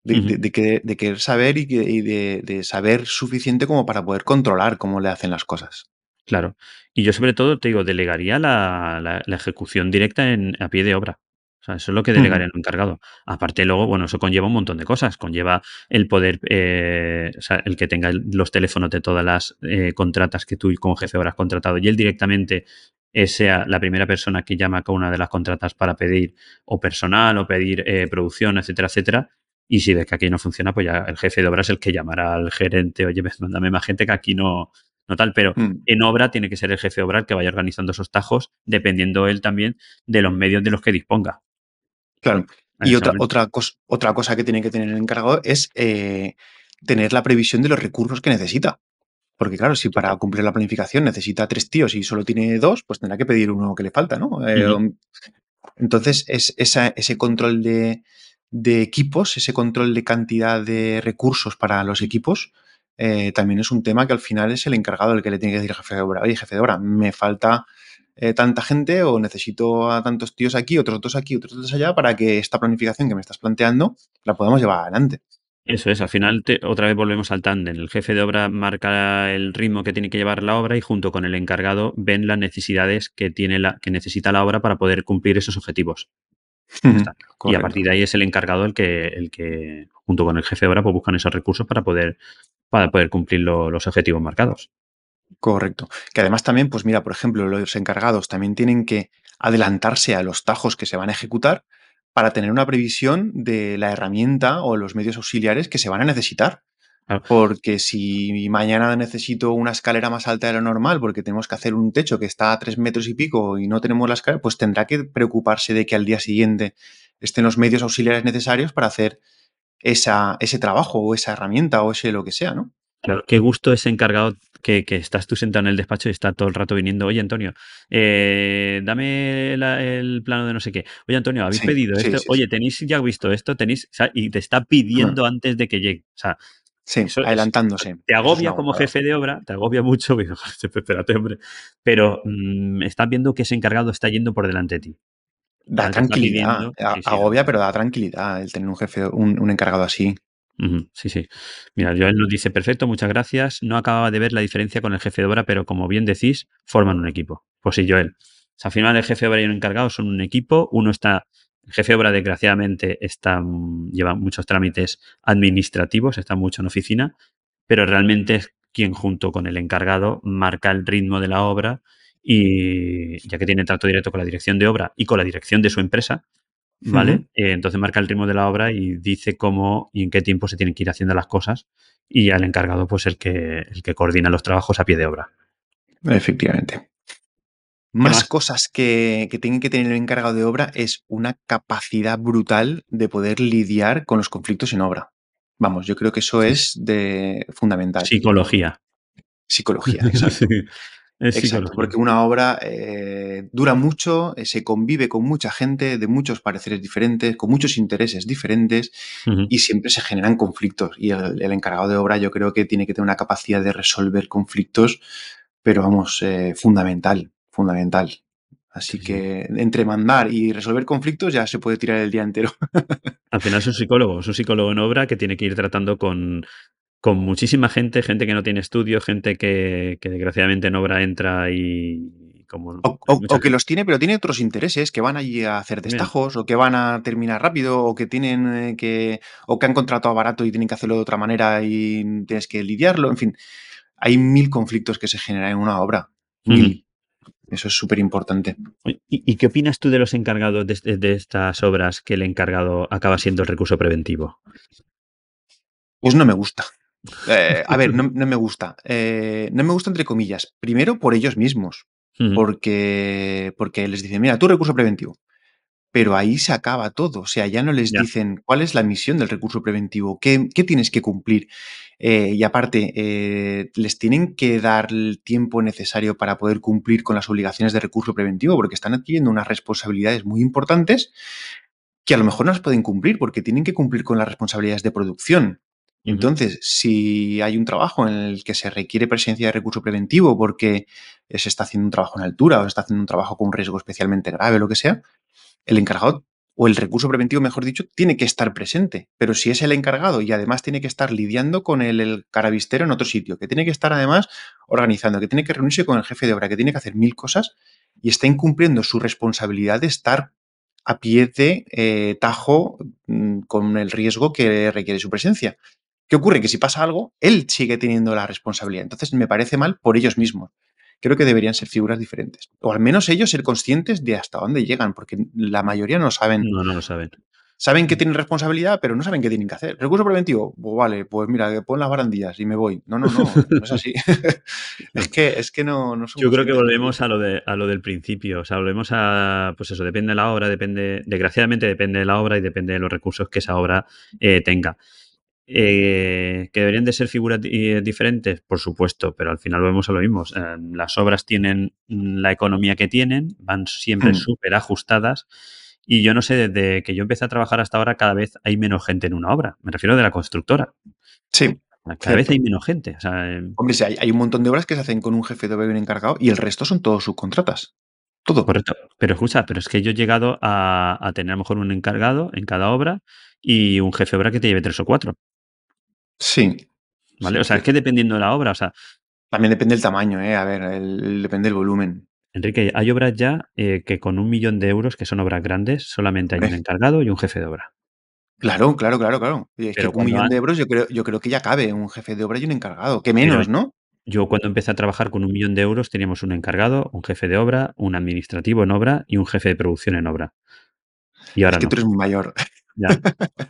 de, querer, de querer saber y, que- y de, de saber suficiente como para poder controlar cómo le hacen las cosas. Claro. Y yo sobre todo, te digo, delegaría la, la- la ejecución directa en, a pie de obra. O sea, eso es lo que delegaría en un encargado. Aparte, luego, bueno, eso conlleva un montón de cosas. Conlleva el poder, eh, o sea, el que tenga los teléfonos de todas las eh, contratas que tú como jefe de obra has contratado y él directamente sea la primera persona que llama a una de las contratas para pedir o personal o pedir eh, producción, etcétera, etcétera. Y si ves que aquí no funciona, pues ya el jefe de obra es el que llamará al gerente, oye, mándame más gente que aquí no, no tal. Pero Mm, en obra tiene que ser el jefe de obra el que vaya organizando esos tajos, dependiendo él también de los medios de los que disponga Claro. Y otra, otra, cos- otra cosa que tiene que tener el encargado es eh, tener la previsión de los recursos que necesita. Porque claro, si para cumplir la planificación necesita tres tíos y solo tiene dos, pues tendrá que pedir uno que le falta, ¿no? Eh. Entonces, es esa- ese control de, de equipos, ese control de cantidad de recursos para los equipos, eh, también es un tema que al final es el encargado el que le tiene que decir al jefe de obra, oye, jefe de obra, me falta eh, tanta gente o necesito a tantos tíos aquí, otros dos aquí, otros dos allá, para que esta planificación que me estás planteando la podamos llevar adelante. Eso es, al final te- otra vez volvemos al tándem. El jefe de obra marca el ritmo que tiene que llevar la obra y junto con el encargado ven las necesidades que tiene la, que necesita la obra para poder cumplir esos objetivos. Y a partir de ahí es el encargado el que, el que junto con el jefe de obra, pues buscan esos recursos para poder, para poder cumplir lo- los objetivos marcados. Correcto. Que además también, pues mira, por ejemplo, los encargados también tienen que adelantarse a los tajos que se van a ejecutar para tener una previsión de la herramienta o los medios auxiliares que se van a necesitar. Claro. Porque si mañana necesito una escalera más alta de lo normal porque tenemos que hacer un techo que está a tres metros y pico y no tenemos la escalera, pues tendrá que preocuparse de que al día siguiente estén los medios auxiliares necesarios para hacer esa, ese trabajo o esa herramienta o ese lo que sea, ¿no? Claro, qué gusto ese encargado que, que estás tú sentado en el despacho y está todo el rato viniendo. Oye, Antonio, eh, dame la- el plano de no sé qué. Oye, Antonio, ¿habéis Sí, pedido sí, esto? sí, Oye, ¿tenéis ya visto esto? ¿Tenéis? o sea, y te está pidiendo antes de que llegue. O sea, Sí, eso adelantándose. te agobia como jefe de obra, te agobia mucho. digo, Espérate, hombre. Pero mm, estás viendo que ese encargado está yendo por delante de ti. Da tranquilidad. pidiendo- a- sí, sí, agobia, pero da tranquilidad el tener un jefe, un, un encargado así. Sí, sí. Mira, Joel nos dice, perfecto, muchas gracias. No acababa de ver la diferencia con el jefe de obra, pero como bien decís, forman un equipo. Pues sí, Joel. Al final el jefe de obra y un encargado son un equipo. Uno está, el jefe de obra desgraciadamente está, mm, lleva muchos trámites administrativos, está mucho en oficina, pero realmente es quien junto con el encargado marca el ritmo de la obra y ya que tiene trato directo con la dirección de obra y con la dirección de su empresa, ¿vale? Eh, entonces marca el ritmo de la obra y dice cómo y en qué tiempo se tienen que ir haciendo las cosas y al encargado pues el que, el que coordina los trabajos a pie de obra. Efectivamente. Más, cosas que, que tiene que tener el encargado de obra es una capacidad brutal de poder lidiar con los conflictos en obra. Vamos, yo creo que eso Sí. es de fundamental. Psicología. Psicología, exacto. Sí, es Exacto, porque una obra eh, dura mucho, eh, se convive con mucha gente de muchos pareceres diferentes, con muchos intereses diferentes y siempre se generan conflictos. Y el, el encargado de obra yo creo que tiene que tener una capacidad de resolver conflictos, pero vamos, eh, fundamental, fundamental. Así Sí, sí. que entre mandar y resolver conflictos ya se puede tirar el día entero. Al final es un psicólogo, es un psicólogo en obra que tiene que ir tratando con, con muchísima gente, gente que no tiene estudios, gente que, que desgraciadamente en obra entra y como O, que los tiene, pero tiene otros intereses, que van allí a hacer destajos, o que van a terminar rápido, o que tienen eh, que. o que han contratado barato y tienen que hacerlo de otra manera y tienes que lidiarlo. En fin, hay mil conflictos que se generan en una obra. Mil. Eso es súper importante. ¿Y, y qué opinas tú de los encargados de, de- de estas obras que el encargado acaba siendo el recurso preventivo? Pues no me gusta. Eh, a ver, no, no me gusta. Eh, no me gusta entre comillas. Primero por ellos mismos. Porque, porque les dicen, mira, tu recurso preventivo. Pero ahí se acaba todo. O sea, ya no les Ya. dicen cuál es la misión del recurso preventivo, qué, qué tienes que cumplir. Eh, y aparte, les tienen que dar el tiempo necesario para poder cumplir con las obligaciones de recurso preventivo, porque están adquiriendo unas responsabilidades muy importantes que a lo mejor no las pueden cumplir, porque tienen que cumplir con las responsabilidades de producción. Entonces, si hay un trabajo en el que se requiere presencia de recurso preventivo porque se está haciendo un trabajo en altura o se está haciendo un trabajo con un riesgo especialmente grave lo que sea, el encargado o el recurso preventivo, mejor dicho, tiene que estar presente. Pero si es el encargado y además tiene que estar lidiando con el, el carabistero en otro sitio, que tiene que estar además organizando, que tiene que reunirse con el jefe de obra, que tiene que hacer mil cosas y está incumpliendo su responsabilidad de estar a pie de eh, tajo mm, con el riesgo que requiere su presencia. ¿Qué ocurre? Que si pasa algo, él sigue teniendo la responsabilidad. Entonces me parece mal por ellos mismos. Creo que deberían ser figuras diferentes. O al menos ellos ser conscientes de hasta dónde llegan, porque la mayoría no saben. No, no lo saben. Saben que tienen responsabilidad, pero no saben qué tienen que hacer. ¿Recurso preventivo? Pues vale, pues mira, pon las barandillas y me voy. No, no, no, no es así. es que, es que no, Yo creo que volvemos a lo, de, a lo del principio. O sea, volvemos a, pues eso, depende de la obra, depende, desgraciadamente depende de la obra y depende de los recursos que esa obra eh, tenga. Eh, ¿Que deberían de ser figuras di- diferentes? Por supuesto, pero al final volvemos a lo mismo. Eh, las obras tienen la economía que tienen, van siempre Hmm. súper ajustadas y yo no sé, desde que yo empecé a trabajar hasta ahora cada vez hay menos gente en una obra. Me refiero de la constructora. Sí. Cada vez hay menos gente. O sea, eh, Hombre, sí, hay, hay un montón de obras que se hacen con un jefe de obra un encargado y el resto son todos subcontratas. Todo. Correcto. Pero escucha, pero es que yo he llegado a, a tener a lo mejor un encargado en cada obra y un jefe de obra que te lleve tres o cuatro. Sí. ¿Vale? Sí, o sea, sí. es que dependiendo de la obra, o sea, También depende del tamaño, ¿eh? A ver, el- depende del volumen. Enrique, hay obras ya eh, que con un millón de euros, que son obras grandes, solamente hay un encargado y un jefe de obra. Claro, claro, claro, claro. Y es Pero que con un millón han- de euros yo creo, yo creo que ya cabe un jefe de obra y un encargado. Que menos, ¿no? Yo cuando empecé a trabajar con un millón de euros teníamos un encargado, un jefe de obra, un administrativo en obra y un jefe de producción en obra. Y ahora es que no. tú eres muy mayor. Ya.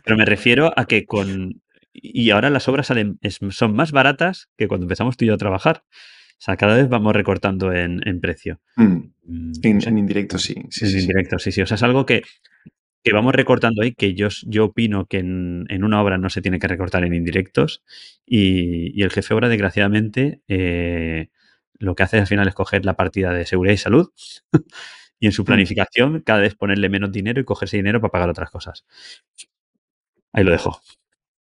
Pero me refiero a que con... y ahora las obras salen, son más baratas que cuando empezamos tú y yo a trabajar. O sea, cada vez vamos recortando en, en precio. Mm, Mm, En, en indirecto, sí. sí, en sí, indirecto, sí, sí. O sea, es algo que, que vamos recortando ahí, que yo, yo opino que en, en una obra no se tiene que recortar en indirectos. Y, y el jefe de obra, desgraciadamente, eh, lo que hace al final es coger la partida de seguridad y salud y en su Mm. planificación cada vez ponerle menos dinero y cogerse dinero para pagar otras cosas. Ahí lo dejo.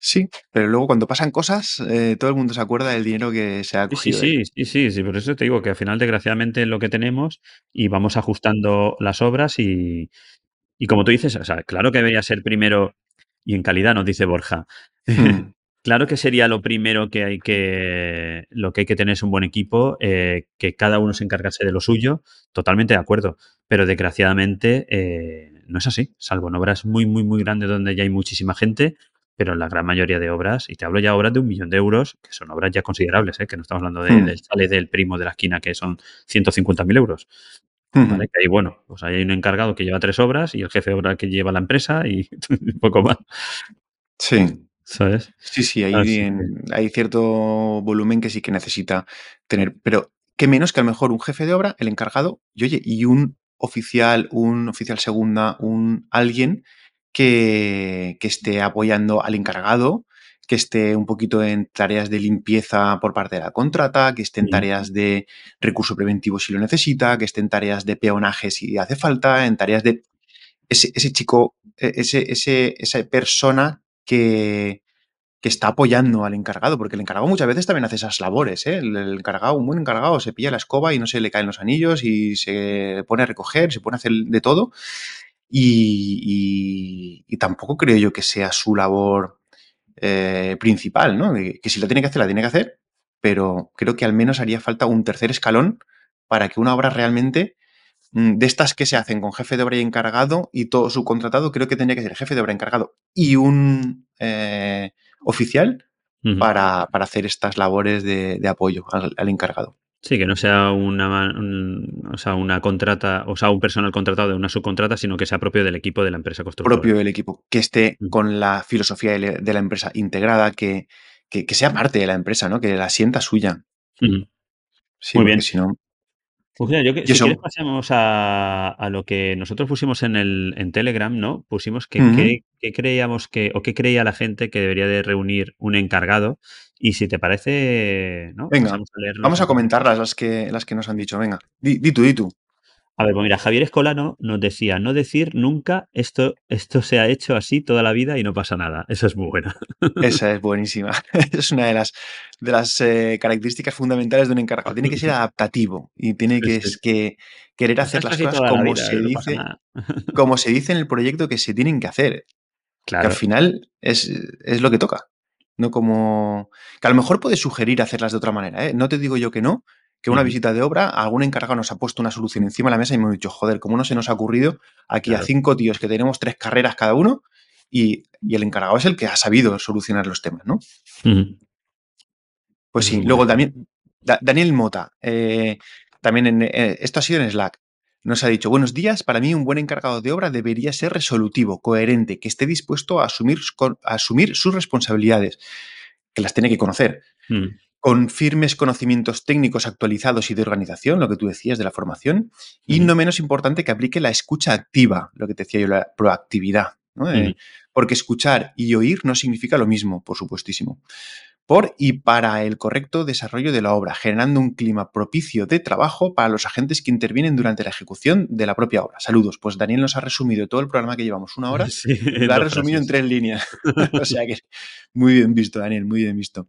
Sí, pero luego cuando pasan cosas, eh, todo el mundo se acuerda del dinero que se ha cogido. él. sí, sí, sí, sí, por eso te digo que al final, desgraciadamente, es lo que tenemos y vamos ajustando las obras y, y como tú dices, o sea, claro que debería ser primero, y en calidad nos dice Borja, Mm, claro que sería lo primero que hay que, lo que hay que tener es un buen equipo, eh, que cada uno se encargase de lo suyo, totalmente de acuerdo, pero desgraciadamente eh, no es así, salvo en obras muy, muy, muy grandes donde ya hay muchísima gente, pero en la gran mayoría de obras, y te hablo ya de obras de un millón de euros, que son obras ya considerables, ¿eh? que no estamos hablando de- Mm. del chale del primo de la esquina, que son 150.000 euros. ujú. ¿vale? Que ahí, bueno, pues ahí hay un encargado que lleva tres obras y el jefe de obra que lleva la empresa y un poco más, Sí. ¿sabes? Sí, sí, hay, que- hay cierto volumen que sí que necesita tener, pero qué menos que a lo mejor un jefe de obra, el encargado, y oye, y un oficial, un oficial segunda, un alguien que, que esté apoyando al encargado, que esté un poquito en tareas de limpieza por parte de la contrata, que esté en tareas de recurso preventivo si lo necesita, que esté en tareas de peonaje si hace falta, en tareas de ese, ese chico, e- ese, ese, esa persona que, que está apoyando al encargado, porque el encargado muchas veces también hace esas labores, ¿eh? El, el encargado, un buen encargado, se pilla la escoba y no se le caen los anillos y se pone a recoger, se pone a hacer de todo. Y, y- y tampoco creo yo que sea su labor eh, principal, ¿no? Que si la tiene que hacer, la tiene que hacer, pero creo que al menos haría falta un tercer escalón para que una obra realmente mm, de estas que se hacen con jefe de obra y encargado y todo subcontratado, creo que tendría que ser jefe de obra encargado y un eh, oficial para, para hacer estas labores de, de apoyo al, al encargado. Sí, que no sea una, un- o sea, una contrata, o sea, un personal contratado de una subcontrata, sino que sea propio del equipo de la empresa constructora. propio del equipo, que esté Mm. con la filosofía de la- empresa integrada, que, que, que sea parte de la empresa, ¿no? Que la sienta suya. Sí, Muy bien. si no. Pues yo que, si eso- quieres pasemos a, a lo que nosotros pusimos en el en Telegram, ¿no? Pusimos que qué creíamos que, o qué creía la gente que debería de reunir un encargado. Y si te parece, ¿no? Venga, Pasamos a Vamos a comentarlas las que, las que nos han dicho. Venga, di, di tú, di tú. A ver, pues mira, Javier Escolano nos decía, no decir nunca esto, esto se ha hecho así toda la vida y no pasa nada. Eso es muy buena. Esa es buenísima. es una de las, de las eh, características fundamentales de un encargado. Tiene que ser adaptativo y tiene que, sí. que querer hacer es las cosas la como vida, se no pasa dice, como se dice en el proyecto que se tienen que hacer. Que Claro. al final es, es lo que toca. No como. Que a lo mejor puedes sugerir hacerlas de otra manera. ¿eh? No te digo yo que no. Que una visita de obra, algún encargado nos ha puesto una solución encima de la mesa y me hemos dicho, joder, ¿cómo no se nos ha ocurrido aquí Claro. a cinco tíos que tenemos tres carreras cada uno? Y, y el encargado es el que ha sabido solucionar los temas, ¿no? Pues sí, luego también Da- Daniel Mota, eh, también en, eh, esto ha sido en Slack, nos ha dicho, buenos días, para mí un buen encargado de obra debería ser resolutivo, coherente, que esté dispuesto a asumir, a asumir sus responsabilidades, que las tiene que conocer, Mm. Con firmes conocimientos técnicos actualizados y de organización, lo que tú decías de la formación, y no menos importante que aplique la escucha activa, lo que te decía yo, la proactividad, ¿no? Eh, porque escuchar y oír no significa lo mismo, por supuestísimo por y para el correcto desarrollo de la obra, generando un clima propicio de trabajo para los agentes que intervienen durante la ejecución de la propia obra. Saludos, pues Daniel nos ha resumido todo el programa que llevamos una hora, Sí, lo ha resumido en tres líneas. o sea que muy bien visto, Daniel, muy bien visto.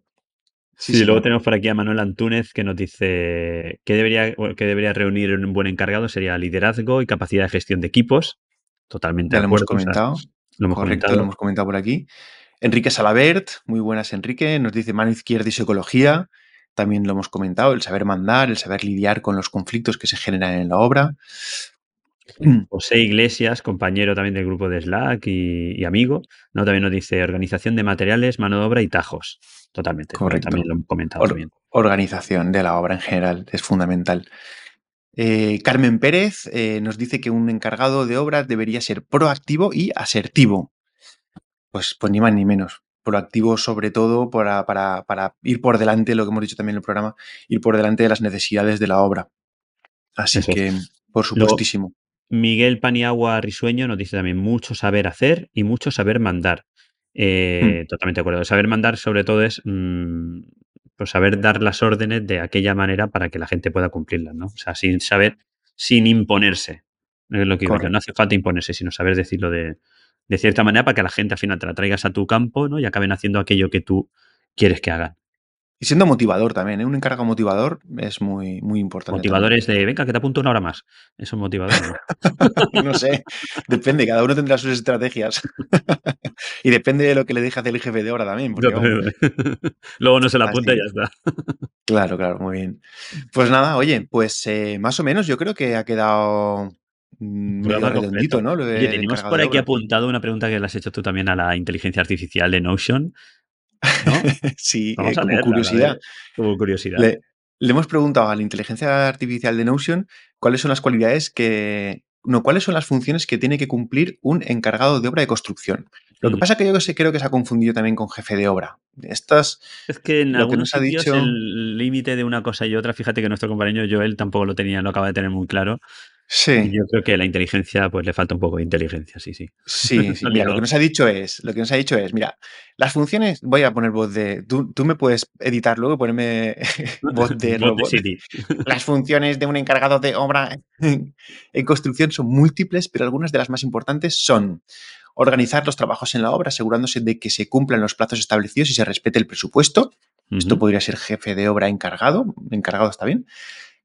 Sí, Sí, luego tenemos por aquí a Manuel Antúnez que nos dice que debería, que debería reunir un buen encargado sería liderazgo y capacidad de gestión de equipos. Totalmente Ya de lo hemos acuerdo. o sea, comentado. lo hemos Correcto, comentado. lo hemos comentado por aquí. Enrique Salabert, muy buenas Enrique, nos dice mano izquierda y psicología. También lo hemos comentado, el saber mandar, el saber lidiar con los conflictos que se generan en la obra. José Iglesias, compañero también del grupo de Slack y, y amigo, ¿no? también nos dice organización de materiales, mano de obra y tajos. Totalmente. Correcto. También lo hemos comentado Or- también. organización de la obra en general es fundamental. Eh, Carmen Pérez eh, nos dice que un encargado de obra debería ser proactivo y asertivo. Pues, pues ni más ni menos. proactivo sobre todo para, para, para, ir por delante, lo que hemos dicho también en el programa, ir por delante de las necesidades de la obra. Así Eso que, por supuestísimo. Miguel Paniagua Risueño nos dice también mucho saber hacer y mucho saber mandar. Eh, Mm. Totalmente de acuerdo. Saber mandar sobre todo es mm, pues saber dar las órdenes de aquella manera para que la gente pueda cumplirlas, ¿no? O sea, sin saber, sin imponerse. Es lo que digo. No hace falta imponerse, sino saber decirlo de, de cierta manera para que la gente al final te la traigas a tu campo, ¿no? Y acaben haciendo aquello que tú quieres que hagan. Y siendo motivador también, ¿eh? un encargo motivador es muy, muy importante. Motivadores de, venga, que te apunto una hora más. Eso es motivador, ¿no? no sé, depende, cada uno tendrá sus estrategias. y depende de lo que le deje hacer el jefe de obra también. Porque, Luego no se la apunta y ya está. claro, claro, muy bien. Pues nada, oye, pues eh, más o menos yo creo que ha quedado mm, redondito. ¿no? Lo de Oye, tenemos por aquí apuntado una pregunta que le has hecho tú también a la inteligencia artificial de Notion. ¿No? sí, Vamos eh, a como leerla, curiosidad. como curiosidad. Le, le hemos preguntado a la inteligencia artificial de Notion cuáles son las cualidades que. No, cuáles son las funciones que tiene que cumplir un encargado de obra de construcción. Lo que Ujú. pasa que yo creo que se ha confundido también con jefe de obra. Estas, Es que en lo que nos ha sitios dicho- el límite de una cosa y otra, fíjate que nuestro compañero Joel tampoco lo tenía, lo acaba de tener muy claro. Sí, Y yo creo que la inteligencia, pues le falta un poco de inteligencia, sí, sí. sí, sí. Mira, lo que nos ha dicho es, lo que nos ha dicho es, mira, las funciones, voy a poner voz de, tú, tú me puedes editar luego ponerme voz de robot. Las funciones de un encargado de obra en construcción son múltiples, pero algunas de las más importantes son organizar los trabajos en la obra, asegurándose de que se cumplan los plazos establecidos y se respete el presupuesto. Esto podría ser jefe de obra encargado, encargado está bien.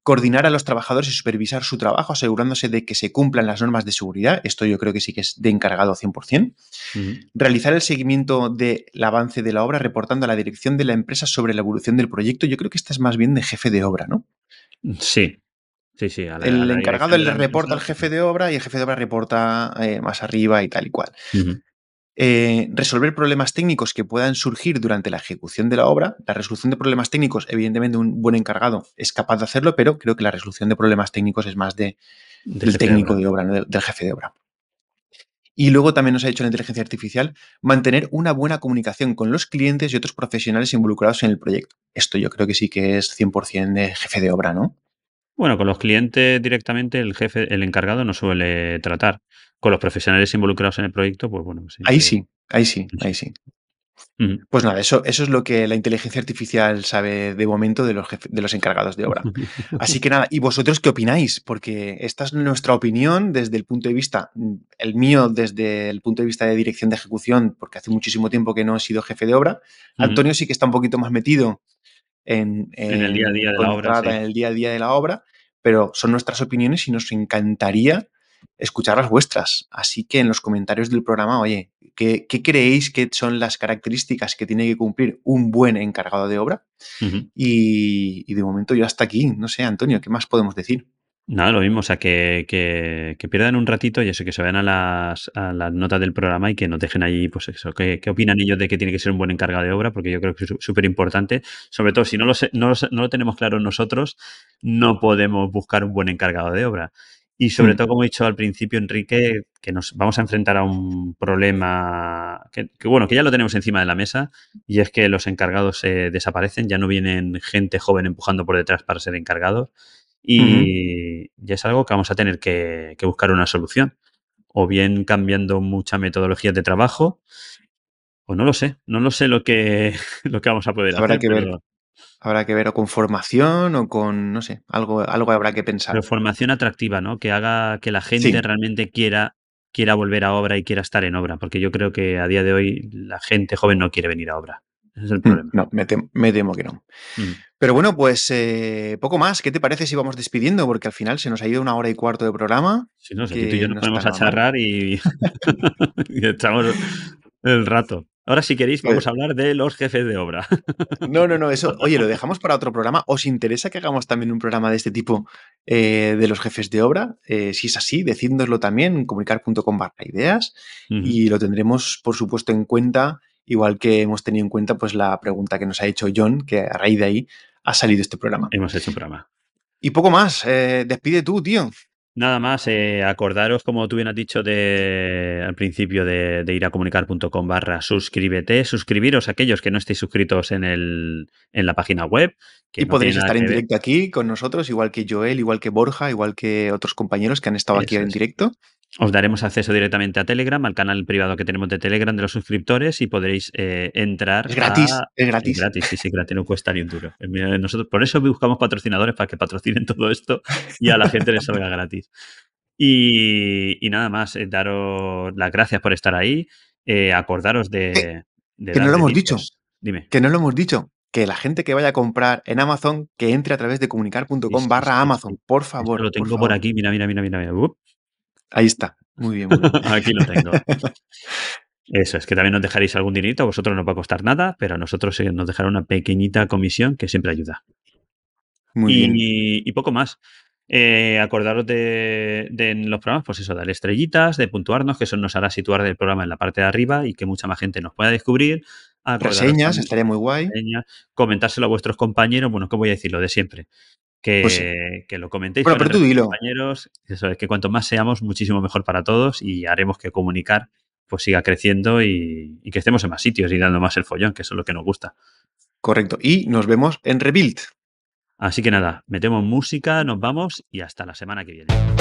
Coordinar a los trabajadores y supervisar su trabajo, asegurándose de que se cumplan las normas de seguridad. Esto yo creo que sí que es de encargado 100%. Ujú. Realizar el seguimiento del avance de la obra, reportando a la dirección de la empresa sobre la evolución del proyecto. Yo creo que esta es más bien de jefe de obra, ¿no? Sí, sí, sí. a la- a El la encargado le reporta al jefe de obra y el jefe de obra reporta eh, más arriba y tal y cual. Ujú. Eh, resolver problemas técnicos que puedan surgir durante la ejecución de la obra. La resolución de problemas técnicos, evidentemente, un buen encargado es capaz de hacerlo, pero creo que la resolución de problemas técnicos es más de, De del de técnico obra. de obra, no del, del jefe de obra. Y luego también nos ha dicho la inteligencia artificial mantener una buena comunicación con los clientes y otros profesionales involucrados en el proyecto. Esto yo creo que sí que es 100% de jefe de obra, ¿no? Bueno, con los clientes directamente el jefe, el encargado no suele tratar. Con los profesionales involucrados en el proyecto, pues bueno, sí. Ahí que- sí, ahí sí, ahí sí. Pues nada, eso, eso es lo que la inteligencia artificial sabe de momento de los, de los encargados de obra. Así que nada, ¿y vosotros qué opináis? Porque esta es nuestra opinión desde el punto de vista, mm, el mío desde el punto de vista de dirección de ejecución, porque hace muchísimo tiempo que no he sido jefe de obra. Antonio sí que está un poquito más metido en, En el día a día de la obra, contrata, sí. en el día a día de la obra, pero son nuestras opiniones y nos encantaría escuchar las vuestras. Así que en los comentarios del programa, oye, ¿qué, qué creéis que son las características que tiene que cumplir un buen encargado de obra? Y, y de momento yo hasta aquí, no sé, Antonio, ¿qué más podemos decir? Nada, lo mismo, o sea, que, que, que pierdan un ratito y eso, que se vayan a las, a las notas del programa y que nos dejen ahí, pues eso, qué, qué opinan ellos de que tiene que ser un buen encargado de obra, porque yo creo que es súper importante. Sobre todo, si no lo, sé- no, lo, no lo tenemos claro nosotros, no podemos buscar un buen encargado de obra. Y sobre Mm. todo, como he dicho al principio, Enrique, que nos vamos a enfrentar a un problema que, que, bueno, que ya lo tenemos encima de la mesa, y es que los encargados se desaparecen, ya no vienen gente joven empujando por detrás para ser encargados, y ya es algo que vamos a tener que, que buscar una solución. O bien cambiando mucha metodología de trabajo, o no lo sé, no lo sé lo que, lo que vamos a poder Habrá hacer, que ver. pero, Habrá que ver o con formación o con, no sé, algo, algo habrá que pensar. pero formación atractiva, ¿no? Que haga que la gente Sí. realmente quiera, quiera volver a obra y quiera estar en obra, porque yo creo que a día de hoy la gente joven no quiere venir a obra. Ese es el Mm, problema. No, me temo, me temo que no. Mm. Pero bueno, pues eh, poco más. ¿Qué te parece si vamos despidiendo? Porque al final se nos ha ido una hora y cuarto de programa. Si no, si aquí tú y yo nos no ponemos a charrar y, y echamos el rato. Ahora, si queréis, vamos a hablar de los jefes de obra. No, no, no, eso, oye, lo dejamos para otro programa. ¿Os interesa que hagamos también un programa de este tipo eh, de los jefes de obra? Eh, si es así, decídnoslo también en comunicar.com barra ideas y lo tendremos, por supuesto, en cuenta, igual que hemos tenido en cuenta pues la pregunta que nos ha hecho John, que a raíz de ahí ha salido este programa. Hemos hecho un programa. Y poco más, eh, despide tú, tío. Nada más, eh, acordaros, como tú bien has dicho de, al principio, de, de ir a comunicar.com barra suscríbete, suscribiros a aquellos que no estéis suscritos en, el, en la página web. Que y no podréis estar en ver. directo aquí con nosotros, igual que Joel, igual que Borja, igual que otros compañeros que han estado aquí en es. directo. Os daremos acceso directamente a Telegram, al canal privado que tenemos de Telegram de los suscriptores y podréis eh, entrar Es gratis, a... es gratis. Es gratis, sí, sí, gratis, no cuesta ni un duro. Eh, Nosotros, por eso buscamos patrocinadores, para que patrocinen todo esto y a la gente les salga gratis. Y, y nada más, eh, daros las gracias por estar ahí. eh, acordaros de, de que no lo hemos dicho. Dime. Que no lo hemos dicho. Que la gente que vaya a comprar en Amazon, que entre a través de comunicar.com barra Amazon. Por Esto favor. lo tengo por, aquí, mira, mira, mira, mira. mira. Ahí está. Muy bien, muy bien. Aquí lo tengo. Eso, es que también nos dejaréis algún dinerito, a vosotros no va a costar nada, pero a nosotros nos dejará una pequeñita comisión que siempre ayuda. Muy y, bien. y poco más. Eh, acordaros de, de en los programas, pues eso, darle estrellitas, de puntuarnos, que eso nos hará situar el programa en la parte de arriba y que mucha más gente nos pueda descubrir. Acordaros Reseñas, también- estaría muy guay. reseñas, comentárselo a vuestros compañeros, bueno, ¿qué voy a decir? Lo de siempre. Que, Pues sí. que lo comentéis Bueno, con pero tú dilo. compañeros. Eso es que cuanto más seamos, muchísimo mejor para todos y haremos que comunicar pues siga creciendo y, y que estemos en más sitios y dando más el follón, que eso es lo que nos gusta. Correcto. Y nos vemos en Rebuild. Así que nada, metemos música, nos vamos y hasta la semana que viene.